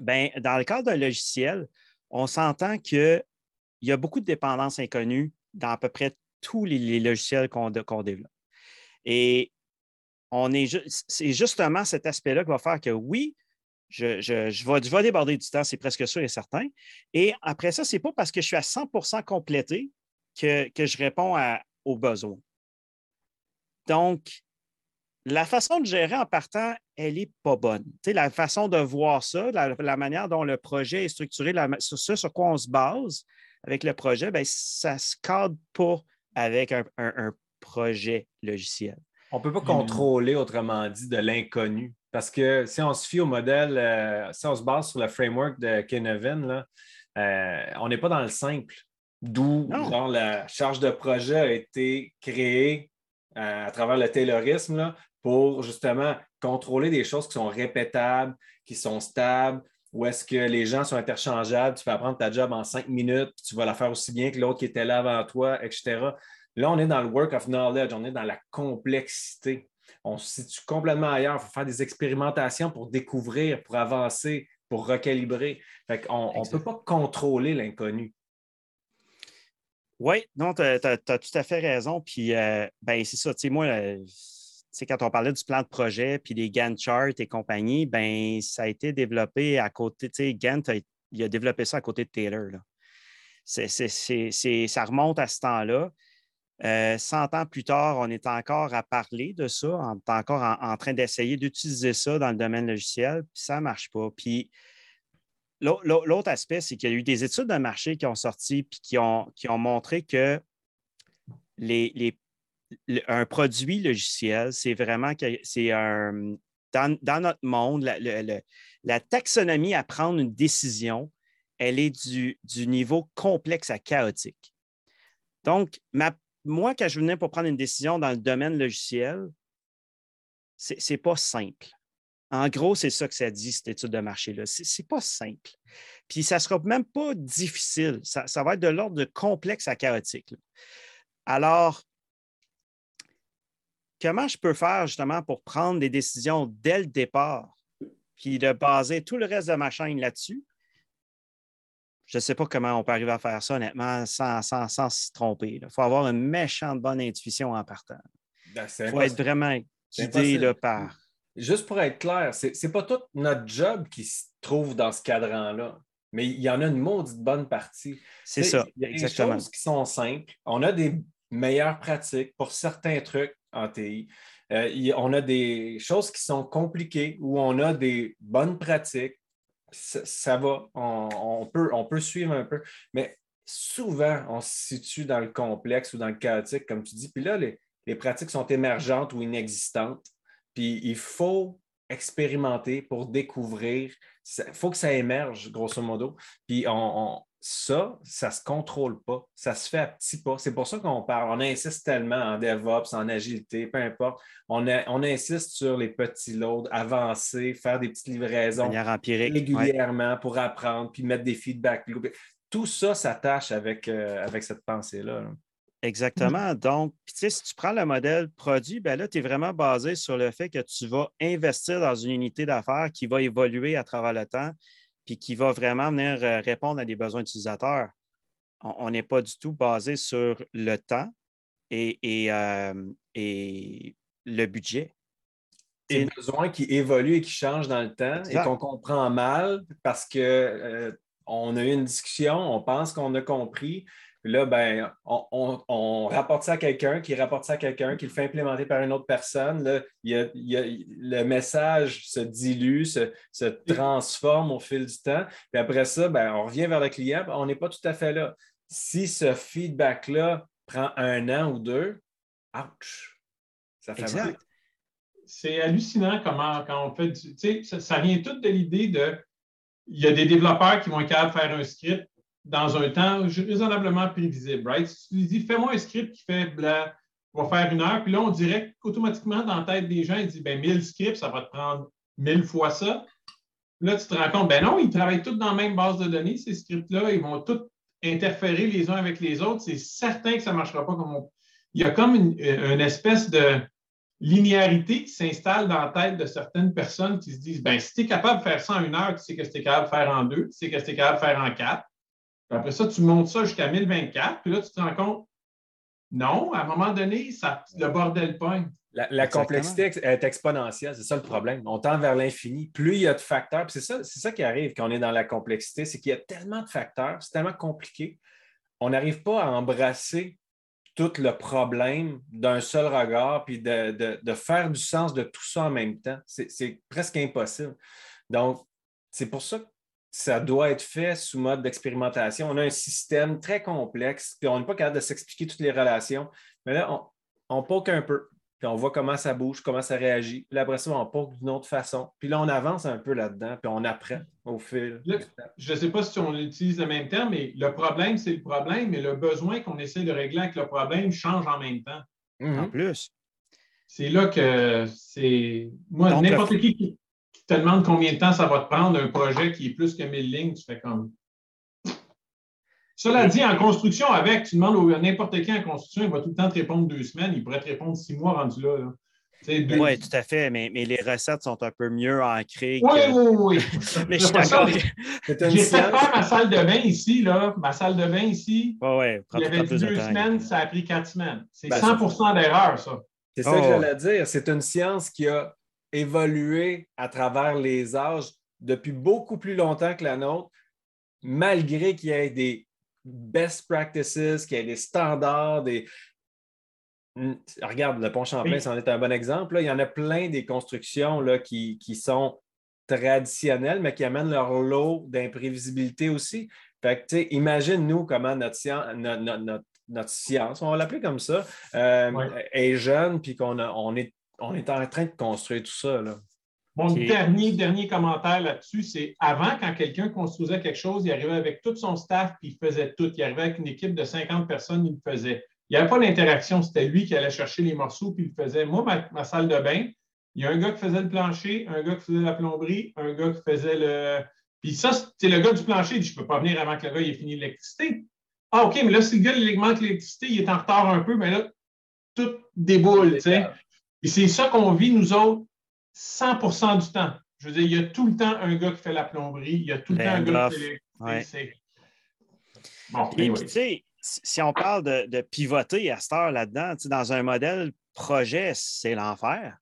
ben, dans le cadre d'un logiciel, on s'entend qu'il y a beaucoup de dépendances inconnues dans à peu près tous les, logiciels qu'on développe. C'est justement cet aspect-là qui va faire que oui, je, vais, déborder du temps, c'est presque sûr et certain. Et après ça, ce n'est pas parce que je suis à 100% complété que, je réponds aux besoins. Donc, la façon de gérer en partant, elle n'est pas bonne. la façon de voir ça, la, manière dont le projet est structuré, sur ce sur quoi on se base avec le projet, ben, ça ne se cadre pas avec un, projet logiciel. On ne peut pas contrôler, autrement dit, de l'inconnu. Parce que si on se fie au modèle, euh, si on se base sur le framework de Kenoven, euh, on n'est pas dans le simple. D'où la charge de projet a été créée euh, à travers le taylorisme pour justement contrôler des choses qui sont répétables, qui sont stables, où est-ce que les gens sont interchangeables, tu peux apprendre ta job en cinq minutes, puis tu vas la faire aussi bien que l'autre qui était là avant toi, etc. Là, on est dans le work of knowledge, on est dans la complexité. On se situe complètement ailleurs. Il faut faire des expérimentations pour découvrir, pour avancer, pour recalibrer. on ne peut pas contrôler l'inconnu. Oui, non, tu as, tout à fait raison. Puis, euh, ben, c'est ça. Tu sais, moi, euh, quand on parlait du plan de projet, puis des Gantt charts et compagnie, ben, ça a été développé à côté. Tu sais, Gantt, a, il a développé ça à côté de Taylor. Là. ça remonte à ce temps-là. 100 euh, ans plus tard, on est encore à parler de ça, on est encore en, train d'essayer d'utiliser ça dans le domaine logiciel, puis ça ne marche pas. Puis l'autre aspect, c'est qu'il y a eu des études de marché qui ont sorti et qui ont, montré que un produit logiciel, c'est vraiment que c'est. Dans, notre monde, la, taxonomie à prendre une décision, elle est du, du niveau complexe à chaotique. Donc, ma, moi, quand je venais pour prendre une décision dans le domaine logiciel, ce n'est pas simple. En gros, c'est ça que ça dit, cette étude de marché-là. Ce n'est pas simple. Puis ça ne sera même pas difficile. Ça, va être de l'ordre de complexe à chaotique. Alors, comment je peux faire justement pour prendre des décisions dès le départ, puis de baser tout le reste de ma chaîne là-dessus? Je ne sais pas comment on peut arriver à faire ça, honnêtement, sans, sans, sans s'y tromper. Il faut avoir une méchante bonne intuition en partant. Ben, Il faut être vraiment guidé par. Juste pour être clair, ce n'est pas tout notre job qui se trouve dans ce cadran-là, mais il y en a une maudite bonne partie. C'est ça, il y a des choses qui sont simples. On a des meilleures pratiques pour certains trucs en TI. Euh, on a des choses qui sont compliquées où on a des bonnes pratiques ça, va, on, peut, on peut suivre un peu, mais souvent, on se situe dans le complexe ou dans le chaotique, comme tu dis. Puis là, les, pratiques sont émergentes ou inexistantes. Puis il faut expérimenter pour découvrir. Il faut que ça émerge, grosso modo. Puis on, ça, ça ne se contrôle pas. Ça se fait à petits pas. C'est pour ça qu'on parle. On insiste tellement en DevOps, en agilité, peu importe. On, on insiste sur les petits loads, avancer, faire des petites livraisons régulièrement pour apprendre, puis mettre des feedbacks. Tout ça s'attache avec, euh, avec cette pensée-là. Exactement. Donc, si tu prends le modèle produit, ben là, tu es vraiment basé sur le fait que tu vas investir dans une unité d'affaires qui va évoluer à travers le temps puis qui va vraiment venir euh, répondre à des besoins utilisateurs. On n'est pas du tout basé sur le temps et, euh, le budget. Des besoins qui évoluent et qui changent dans le temps et qu'on comprend mal parce qu'on euh, a eu une discussion, on pense qu'on a compris, là, ben, on, rapporte ça à quelqu'un, qui rapporte ça à quelqu'un, qui le fait implémenter par une autre personne. Là, le message se dilue, se, transforme au fil du temps. Puis après ça, ben, on revient vers le client, on n'est pas tout à fait là. Si ce feedback-là prend un an ou deux, ouch! Ça fait mal. C'est hallucinant comment quand on fait du. Tu sais, ça, vient tout de l'idée de. Il y a des développeurs qui vont être capables de faire un script dans un temps raisonnablement prévisible, right? Si tu dis, fais-moi un script qui fait bla, va faire une heure, puis là, on dirait qu'automatiquement, dans la tête des gens, il dit, ben 1000 scripts, ça va te prendre 1000 fois ça. Là, tu te rends compte, ben non, ils travaillent tous dans la même base de données, ces scripts-là, ils vont tous interférer les uns avec les autres. C'est certain que ça ne marchera pas comme on... Il y a comme une, une espèce de linéarité qui s'installe dans la tête de certaines personnes qui se disent, ben si tu es capable de faire ça en une heure, tu sais que tu es capable de faire en deux, tu sais que tu es capable de faire en quatre après ça, tu montes ça jusqu'à 1024, puis là, tu te rends compte, non, à un moment donné, ça, le bordel pogne. La, complexité est exponentielle, c'est ça le problème. On tend vers l'infini. Plus il y a de facteurs, c'est ça, ça qui arrive quand on est dans la complexité, c'est qu'il y a tellement de facteurs, c'est tellement compliqué. On n'arrive pas à embrasser tout le problème d'un seul regard, puis de, faire du sens de tout ça en même temps. C'est presque impossible. Donc, c'est pour ça que ça doit être fait sous mode d'expérimentation. On a un système très complexe, puis on n'est pas capable de s'expliquer toutes les relations. Mais là, on, on poke un peu, puis on voit comment ça bouge, comment ça réagit. Puis après ça, on poke d'une autre façon. Puis là, on avance un peu là-dedans, puis on apprend au fil. je ne sais pas si on utilise le même terme, mais le problème, c'est le problème, mais le besoin qu'on essaie de régler avec le problème change en même temps. Mhm. En plus. C'est là que c'est. Moi, n'importe qui te demande combien de temps ça va te prendre un projet qui est plus que 1000 lignes, tu fais comme. Cela dit, en construction, avec, tu demandes à n'importe qui en construction, il va tout le temps te répondre deux semaines, il pourrait te répondre six mois rendu là. Oui, tout à fait, mais, mais, les recettes sont un peu mieux ancrées. Oui, oui, oui. mais je suis d'accord. J'ai fait faire ma salle de bain ici, là, ma salle de bain ici. Oui, oui. Il y avait deux semaines, ça a pris quatre semaines. C'est 100% ben, d'erreur, ça. C'est ça que oh. j'allais dire. C'est une science qui a évolué à travers les âges depuis beaucoup plus longtemps que la nôtre, malgré qu'il y ait des best practices, qu'il y ait des standards, des, Regarde, le pont Champlain, c'en est un bon exemple. Il y en a plein des constructions là, qui, sont traditionnelles, mais qui amènent leur lot d'imprévisibilité aussi. Fait que, imagine, nous, comment notre, notre, science, on va l'appeler comme ça, euh, est jeune, puis qu'on on est on est en train de construire tout ça. Mon dernier, dernier commentaire là-dessus, c'est avant, quand quelqu'un construisait quelque chose, il arrivait avec tout son staff, puis il faisait tout. Il arrivait avec une équipe de 50 personnes, il le faisait. Il n'y avait pas d'interaction, c'était lui qui allait chercher les morceaux, puis il le faisait. Moi, ma, salle de bain, il y a un gars qui faisait le plancher, un gars qui faisait la plomberie, un gars qui faisait le. Puis ça, c'est le gars du plancher, il dit Je ne peux pas venir avant que le gars ait fini l'électricité. Ah, OK, mais là, si le gars il manque l'électricité, il est en retard un peu, mais là, tout déboule. Tu sais. Et c'est ça qu'on vit, nous autres, 100% du temps. Je veux dire, il y a tout le temps un gars qui fait la plomberie, il y a tout le temps un gars qui fait Bon, tu sais, si on parle de, pivoter à cette heure là-dedans, dans un modèle projet, c'est l'enfer.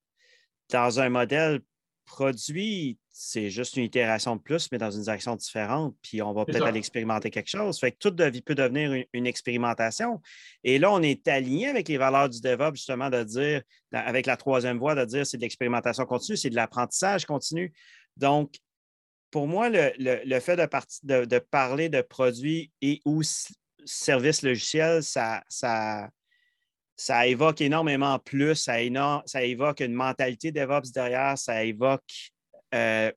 Dans un modèle produit, c'est juste une itération de plus, mais dans une direction différente, puis on va peut-être aller expérimenter quelque chose. Fait que toute vie peut devenir une, expérimentation. Et là, on est aligné avec les valeurs du DevOps, justement, de dire, avec la troisième voie, de dire c'est de l'expérimentation continue, c'est de l'apprentissage continu. Donc, pour moi, le, fait de, de, parler de produits et ou services logiciels, ça, ça, ça évoque énormément plus, ça, ça évoque une mentalité DevOps derrière, ça évoque euh,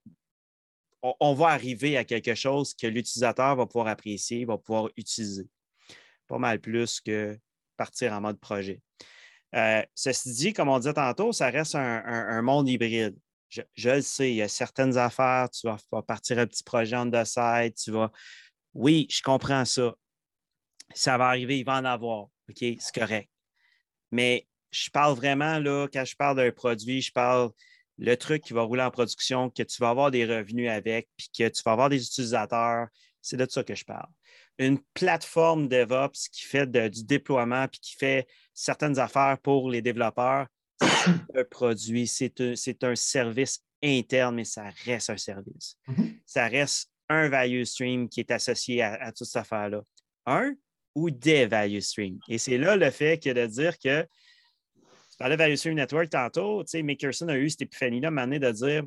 on, va arriver à quelque chose que l'utilisateur va pouvoir apprécier, va pouvoir utiliser. Pas mal plus que partir en mode projet. Euh, ceci dit, comme on disait tantôt, ça reste un, monde hybride. Je, le sais, il y a certaines affaires, tu vas, partir un petit projet en the side, tu vas. Oui, je comprends ça. Ça va arriver, il va en avoir. OK, c'est correct. Mais je parle vraiment, là, quand je parle d'un produit, je parle le truc qui va rouler en production, que tu vas avoir des revenus avec, puis que tu vas avoir des utilisateurs. C'est de ça que je parle. Une plateforme DevOps qui fait du déploiement puis qui fait certaines affaires pour les développeurs, c'est un produit, c'est un, service interne, mais ça reste un service. Mm-hmm. Ça reste un value stream qui est associé à, toute cette affaire-là. Un ou des value streams. Et c'est là le fait que de dire que tu parlais de Value Stream Network tantôt. Makerson a eu cette épiphanie-là, donné de dire,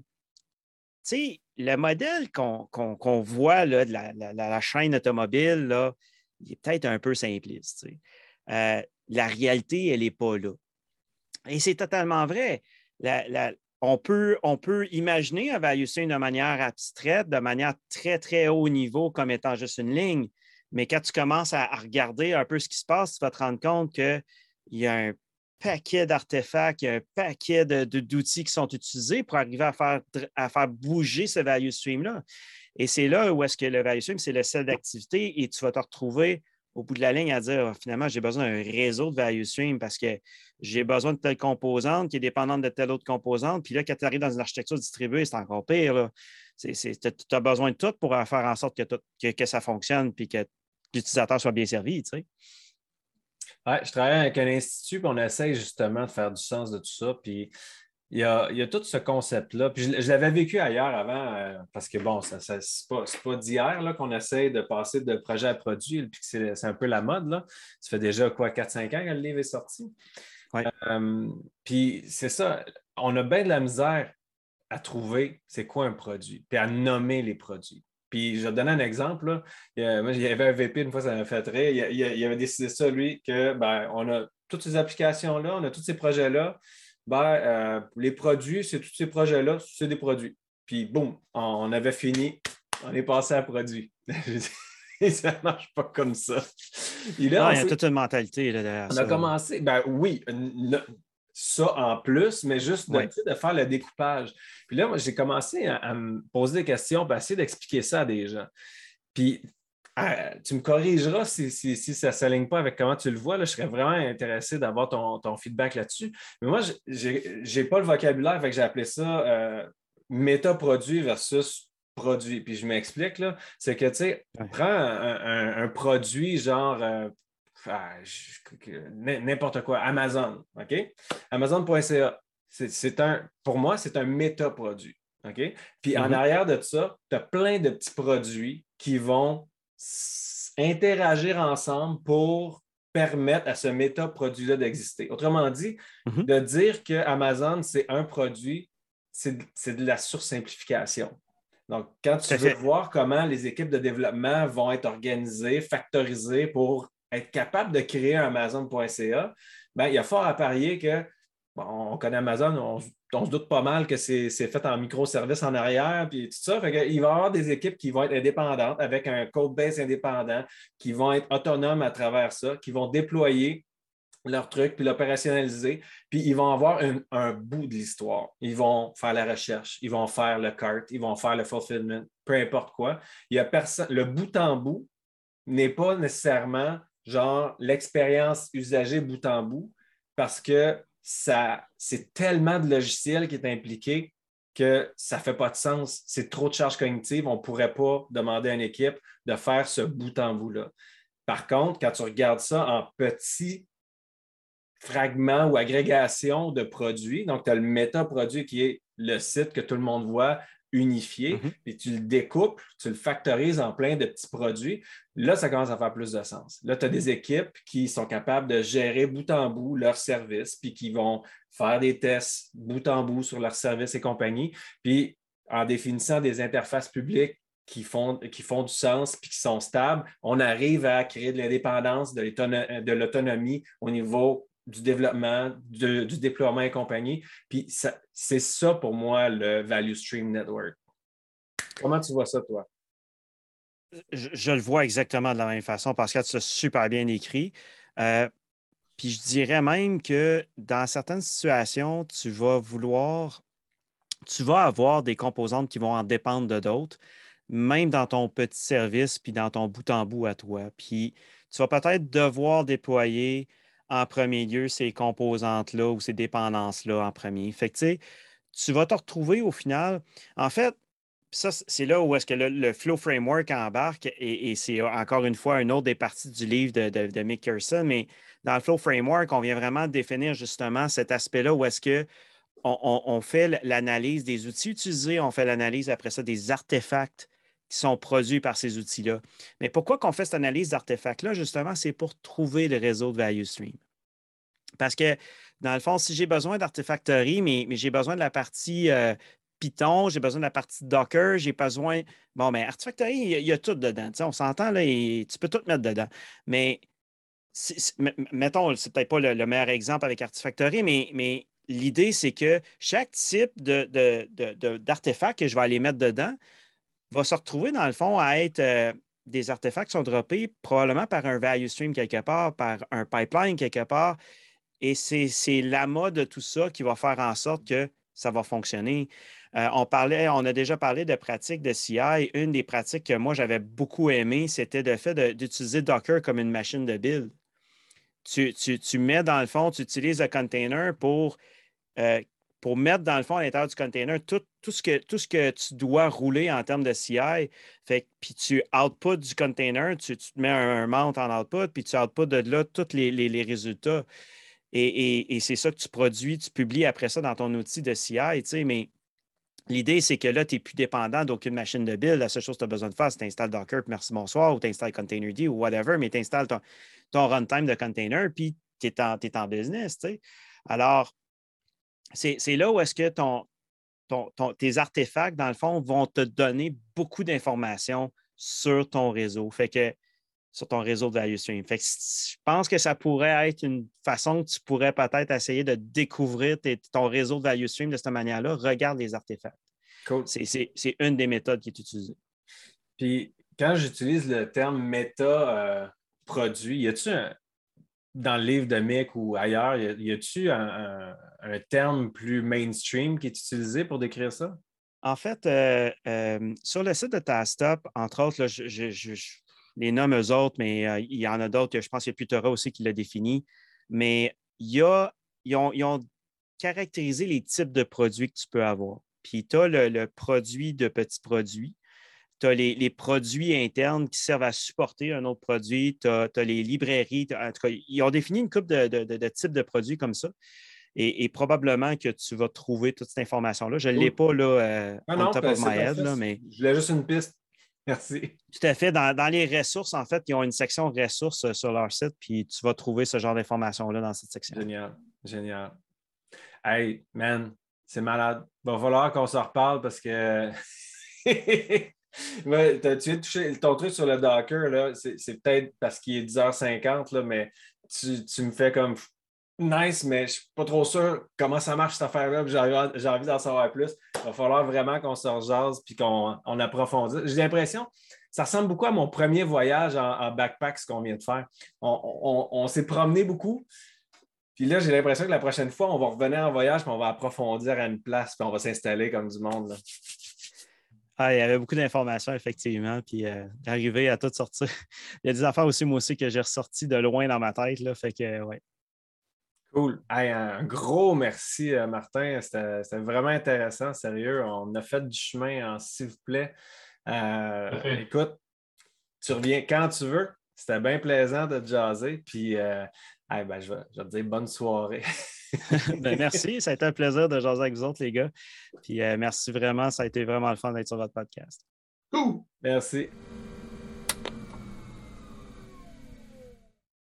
sais, le modèle qu'on voit là, de la, chaîne automobile, là, il est peut-être un peu simpliste. Euh, la réalité, elle n'est pas là. Et c'est totalement vrai. on, peut, on peut imaginer un value de manière abstraite, de manière très, très haut niveau, comme étant juste une ligne. Mais quand tu commences à, à regarder un peu ce qui se passe, tu vas te rendre compte qu'il y a un paquet d'artefacts, un paquet d'outils qui sont utilisés pour arriver à faire, à faire bouger ce value stream-là. Et c'est là où est-ce que le value stream, c'est le sel d'activité et tu vas te retrouver au bout de la ligne à dire ah, finalement, j'ai besoin d'un réseau de value stream parce que j'ai besoin de telle composante qui est dépendante de telle autre composante. Puis là, quand tu arrives dans une architecture distribuée, c'est encore pire. Tu as besoin de tout pour faire en sorte que, que, ça fonctionne et que l'utilisateur soit bien servi. Je travaille avec un institut, puis on essaye justement de faire du sens de tout ça. Puis il y, a, il y a tout ce concept-là. Puis je, l'avais vécu ailleurs avant, euh, parce que bon, ça, ça c'est pas, pas d'hier qu'on essaie de passer de projet à produit, puis que c'est un peu la mode. Là. Ça fait déjà quoi, 4-5 ans que le livre est sorti. Euh, puis c'est ça, on a bien de la misère à trouver c'est quoi un produit, puis à nommer les produits. Puis je vais te donner un exemple. Il, y moi, il y avait un VP, une fois, ça m'a fait rire. Il, il, avait décidé ça, lui, que ben, on a toutes ces applications-là, on a tous ces projets-là ben, euh, les produits, c'est tous ces projets-là, c'est des produits. Puis, boum, on avait fini, on est passé à produit. ça ne marche pas comme ça. il y a toute une mentalité là, derrière On a commencé, ben oui, ça en plus, mais juste de, de, faire le découpage. Puis là, moi, j'ai commencé à, à, me poser des questions, pour essayer d'expliquer ça à des gens. Puis ah, tu me corrigeras si, ça ne s'aligne pas avec comment tu le vois. Là, je serais vraiment intéressé d'avoir ton, feedback là-dessus. Mais moi, je n'ai pas le vocabulaire, fait que j'ai appelé ça euh, méta-produit versus produit. Puis je m'explique, là, c'est que, tu sais, prends un, produit genre euh, ah, n'importe quoi, Amazon, OK? Amazon.ca. C'est un, pour moi, c'est un méta-produit. OK? Puis en mm-hmm. arrière de ça, tu as plein de petits produits qui vont interagir ensemble pour permettre à ce méta-produit-là d'exister. Autrement dit, mhm. de dire que Amazon, c'est un produit, c'est de la sursimplification. Donc, quand tu veux voir comment les équipes de développement vont être organisées, factorisées pour être capables de créer un Amazon.ca, ben, il y a fort à parier que, on connaît Amazon, on, se doute pas mal que c'est fait en microservice en arrière, puis tout ça. il va y avoir des équipes qui vont être indépendantes avec un code base indépendant, qui vont être autonomes à travers ça, qui vont déployer leur truc, puis l'opérationnaliser, puis ils vont avoir un, bout de l'histoire. Ils vont faire la recherche, ils vont faire le cart, ils vont faire le fulfillment, peu importe quoi. Il y a personne, le bout en bout n'est pas nécessairement genre l'expérience usagée bout en bout, parce que c'est tellement de logiciels qui est impliqué que ça ne fait pas de sens. C'est trop de charges cognitives. On ne pourrait pas demander à une équipe de faire ce bout en bout-là. Par contre, quand tu regardes ça en petits fragments ou agrégations de produits, donc tu as le méta-produit qui est le site que tout le monde voit, unifié, mhm. puis tu le découpes, tu le factorises en plein de petits produits, là, ça commence à faire plus de sens. Là, tu as des équipes qui sont capables de gérer bout en bout leurs services, puis qui vont faire des tests bout en bout sur leurs services et compagnie, puis en définissant des interfaces publiques qui font, qui font du sens puis qui sont stables, on arrive à créer de l'indépendance, de l'autonomie au niveau du développement, du déploiement et compagnie. Puis c'est ça pour moi le Value Stream Network. Comment tu vois ça, toi? Je, le vois exactement de la même façon parce que tu as super bien écrit. Euh, puis je dirais même que dans certaines situations, tu vas vouloir, tu vas avoir des composantes qui vont en dépendre de d'autres, même dans ton petit service, puis dans ton bout en bout à toi. Puis tu vas peut-être devoir déployer en premier lieu ces composantes-là ou ces dépendances-là en premier. Fait tu vas te retrouver au final. En fait, ça, c'est là où est-ce que le, Flow Framework embarque, et, c'est encore une fois une autre des parties du livre de, de, Mick Kirsten, mais dans le Flow Framework, on vient vraiment définir justement cet aspect-là où est-ce que on, fait l'analyse des outils utilisés, on fait l'analyse après ça des artefacts qui sont produits par ces outils-là. Mais pourquoi qu'on fait cette analyse d'artefacts-là, justement, c'est pour trouver le réseau de value stream. Parce que, dans le fond, si j'ai besoin d'artefactory, mais, j'ai besoin de la partie euh, Python, j'ai besoin de la partie Docker, j'ai besoin. Bon, mais Artifactory, il y, a, tout dedans. on s'entend, là, tu peux tout mettre dedans. Mais, mettons, c'est peut-être pas le, meilleur exemple avec Artifactory, mais, l'idée, c'est que chaque type d'artefact que je vais aller mettre dedans, va se retrouver, dans le fond, à être euh, des artefacts qui sont droppés probablement par un value stream quelque part, par un pipeline quelque part. Et c'est l'amas de tout ça qui va faire en sorte que ça va fonctionner. Euh, on, parlait, on a déjà parlé de pratiques de CI. Une des pratiques que moi, j'avais beaucoup aimé, c'était le fait d'utiliser Docker comme une machine de build. Tu, mets dans le fond, tu utilises le container pour euh, pour mettre dans le fond à l'intérieur du container tout, ce que, tout tu dois rouler en termes de CI. Fait, puis tu output du container, tu, te mets un, mount en output, puis tu output de là tous les, résultats. Et, c'est ça que tu produis, tu publies après ça dans ton outil de CI, mais l'idée, c'est que là, tu n'es plus dépendant d'aucune machine de build. La seule chose que tu as besoin de faire, c'est t'installes Docker, merci, bonsoir, ou tu installes Containerd ou whatever, mais tu installes ton, ton runtime de container, puis tu es, en business. Alors, c'est là où est-ce que ton, tes artefacts, dans le fond, vont te donner beaucoup d'informations sur ton réseau. Fait que sur ton réseau de value stream. Fait que je pense que ça pourrait être une façon que tu pourrais peut-être essayer de découvrir ton réseau de value stream de cette manière-là. Regarde les artefacts. Cool. C'est une des méthodes qui est utilisée. Puis quand j'utilise le terme méta-produit, euh, y a-tu dans le livre de Mick ou ailleurs, y a-tu un, terme plus mainstream qui est utilisé pour décrire ça? En fait, euh, euh, sur le site de Tastop, entre autres, je, les nomme eux autres, mais euh, il y en a d'autres, je pense qu'il y a Putera aussi qui l'a défini. Mais y a, ils, ont, caractérisé les types de produits que tu peux avoir. Puis tu as le, produit de petits produits. Tu as les, produits internes qui servent à supporter un autre produit. Tu as, les librairies. En tout cas, ils ont défini une coupe de, types de produits comme ça. Et, probablement que tu vas trouver toute cette information-là. Je ne l'ai pas là, euh, non, top of my head, mais. Je voulais juste une piste. Merci. Tout à fait. Dans, les ressources, en fait, ils ont une section ressources euh, sur leur site, puis tu vas trouver ce genre d'informations-là dans cette section. Génial. Génial. Hey, man, c'est malade. Il va falloir qu'on se reparle parce que. ouais, tu as touché ton truc sur le Docker, là, c'est peut-être parce qu'il est 10h50, là, mais tu, tu me fais comme nice, mais je ne suis pas trop sûr comment ça marche cette affaire-là. J'ai envie d'en savoir plus. Il va falloir vraiment qu'on se rejase puis qu'on on approfondisse. J'ai l'impression, ça ressemble beaucoup à mon premier voyage en, backpack, ce qu'on vient de faire. On, s'est promené beaucoup. Puis là, j'ai l'impression que la prochaine fois, on va revenir en voyage, puis on va approfondir à une place, puis on va s'installer comme du monde. Ah, il y avait beaucoup d'informations, effectivement. Puis euh, d'arriver à tout sortir. il y a des affaires aussi, moi aussi, que j'ai ressorties de loin dans ma tête. Là, fait que, ouais. Cool. un gros merci, euh, Martin. C'était vraiment intéressant, sérieux. On a fait du chemin, s'il vous plaît. Euh, écoute, tu reviens quand tu veux. C'était bien plaisant de te jaser. Puis, euh, ben, je, vais, te dire bonne soirée. Ben, merci. Ça a été un plaisir de jaser avec vous autres, les gars. Puis, merci vraiment. Ça a été vraiment le fun d'être sur votre podcast. Merci.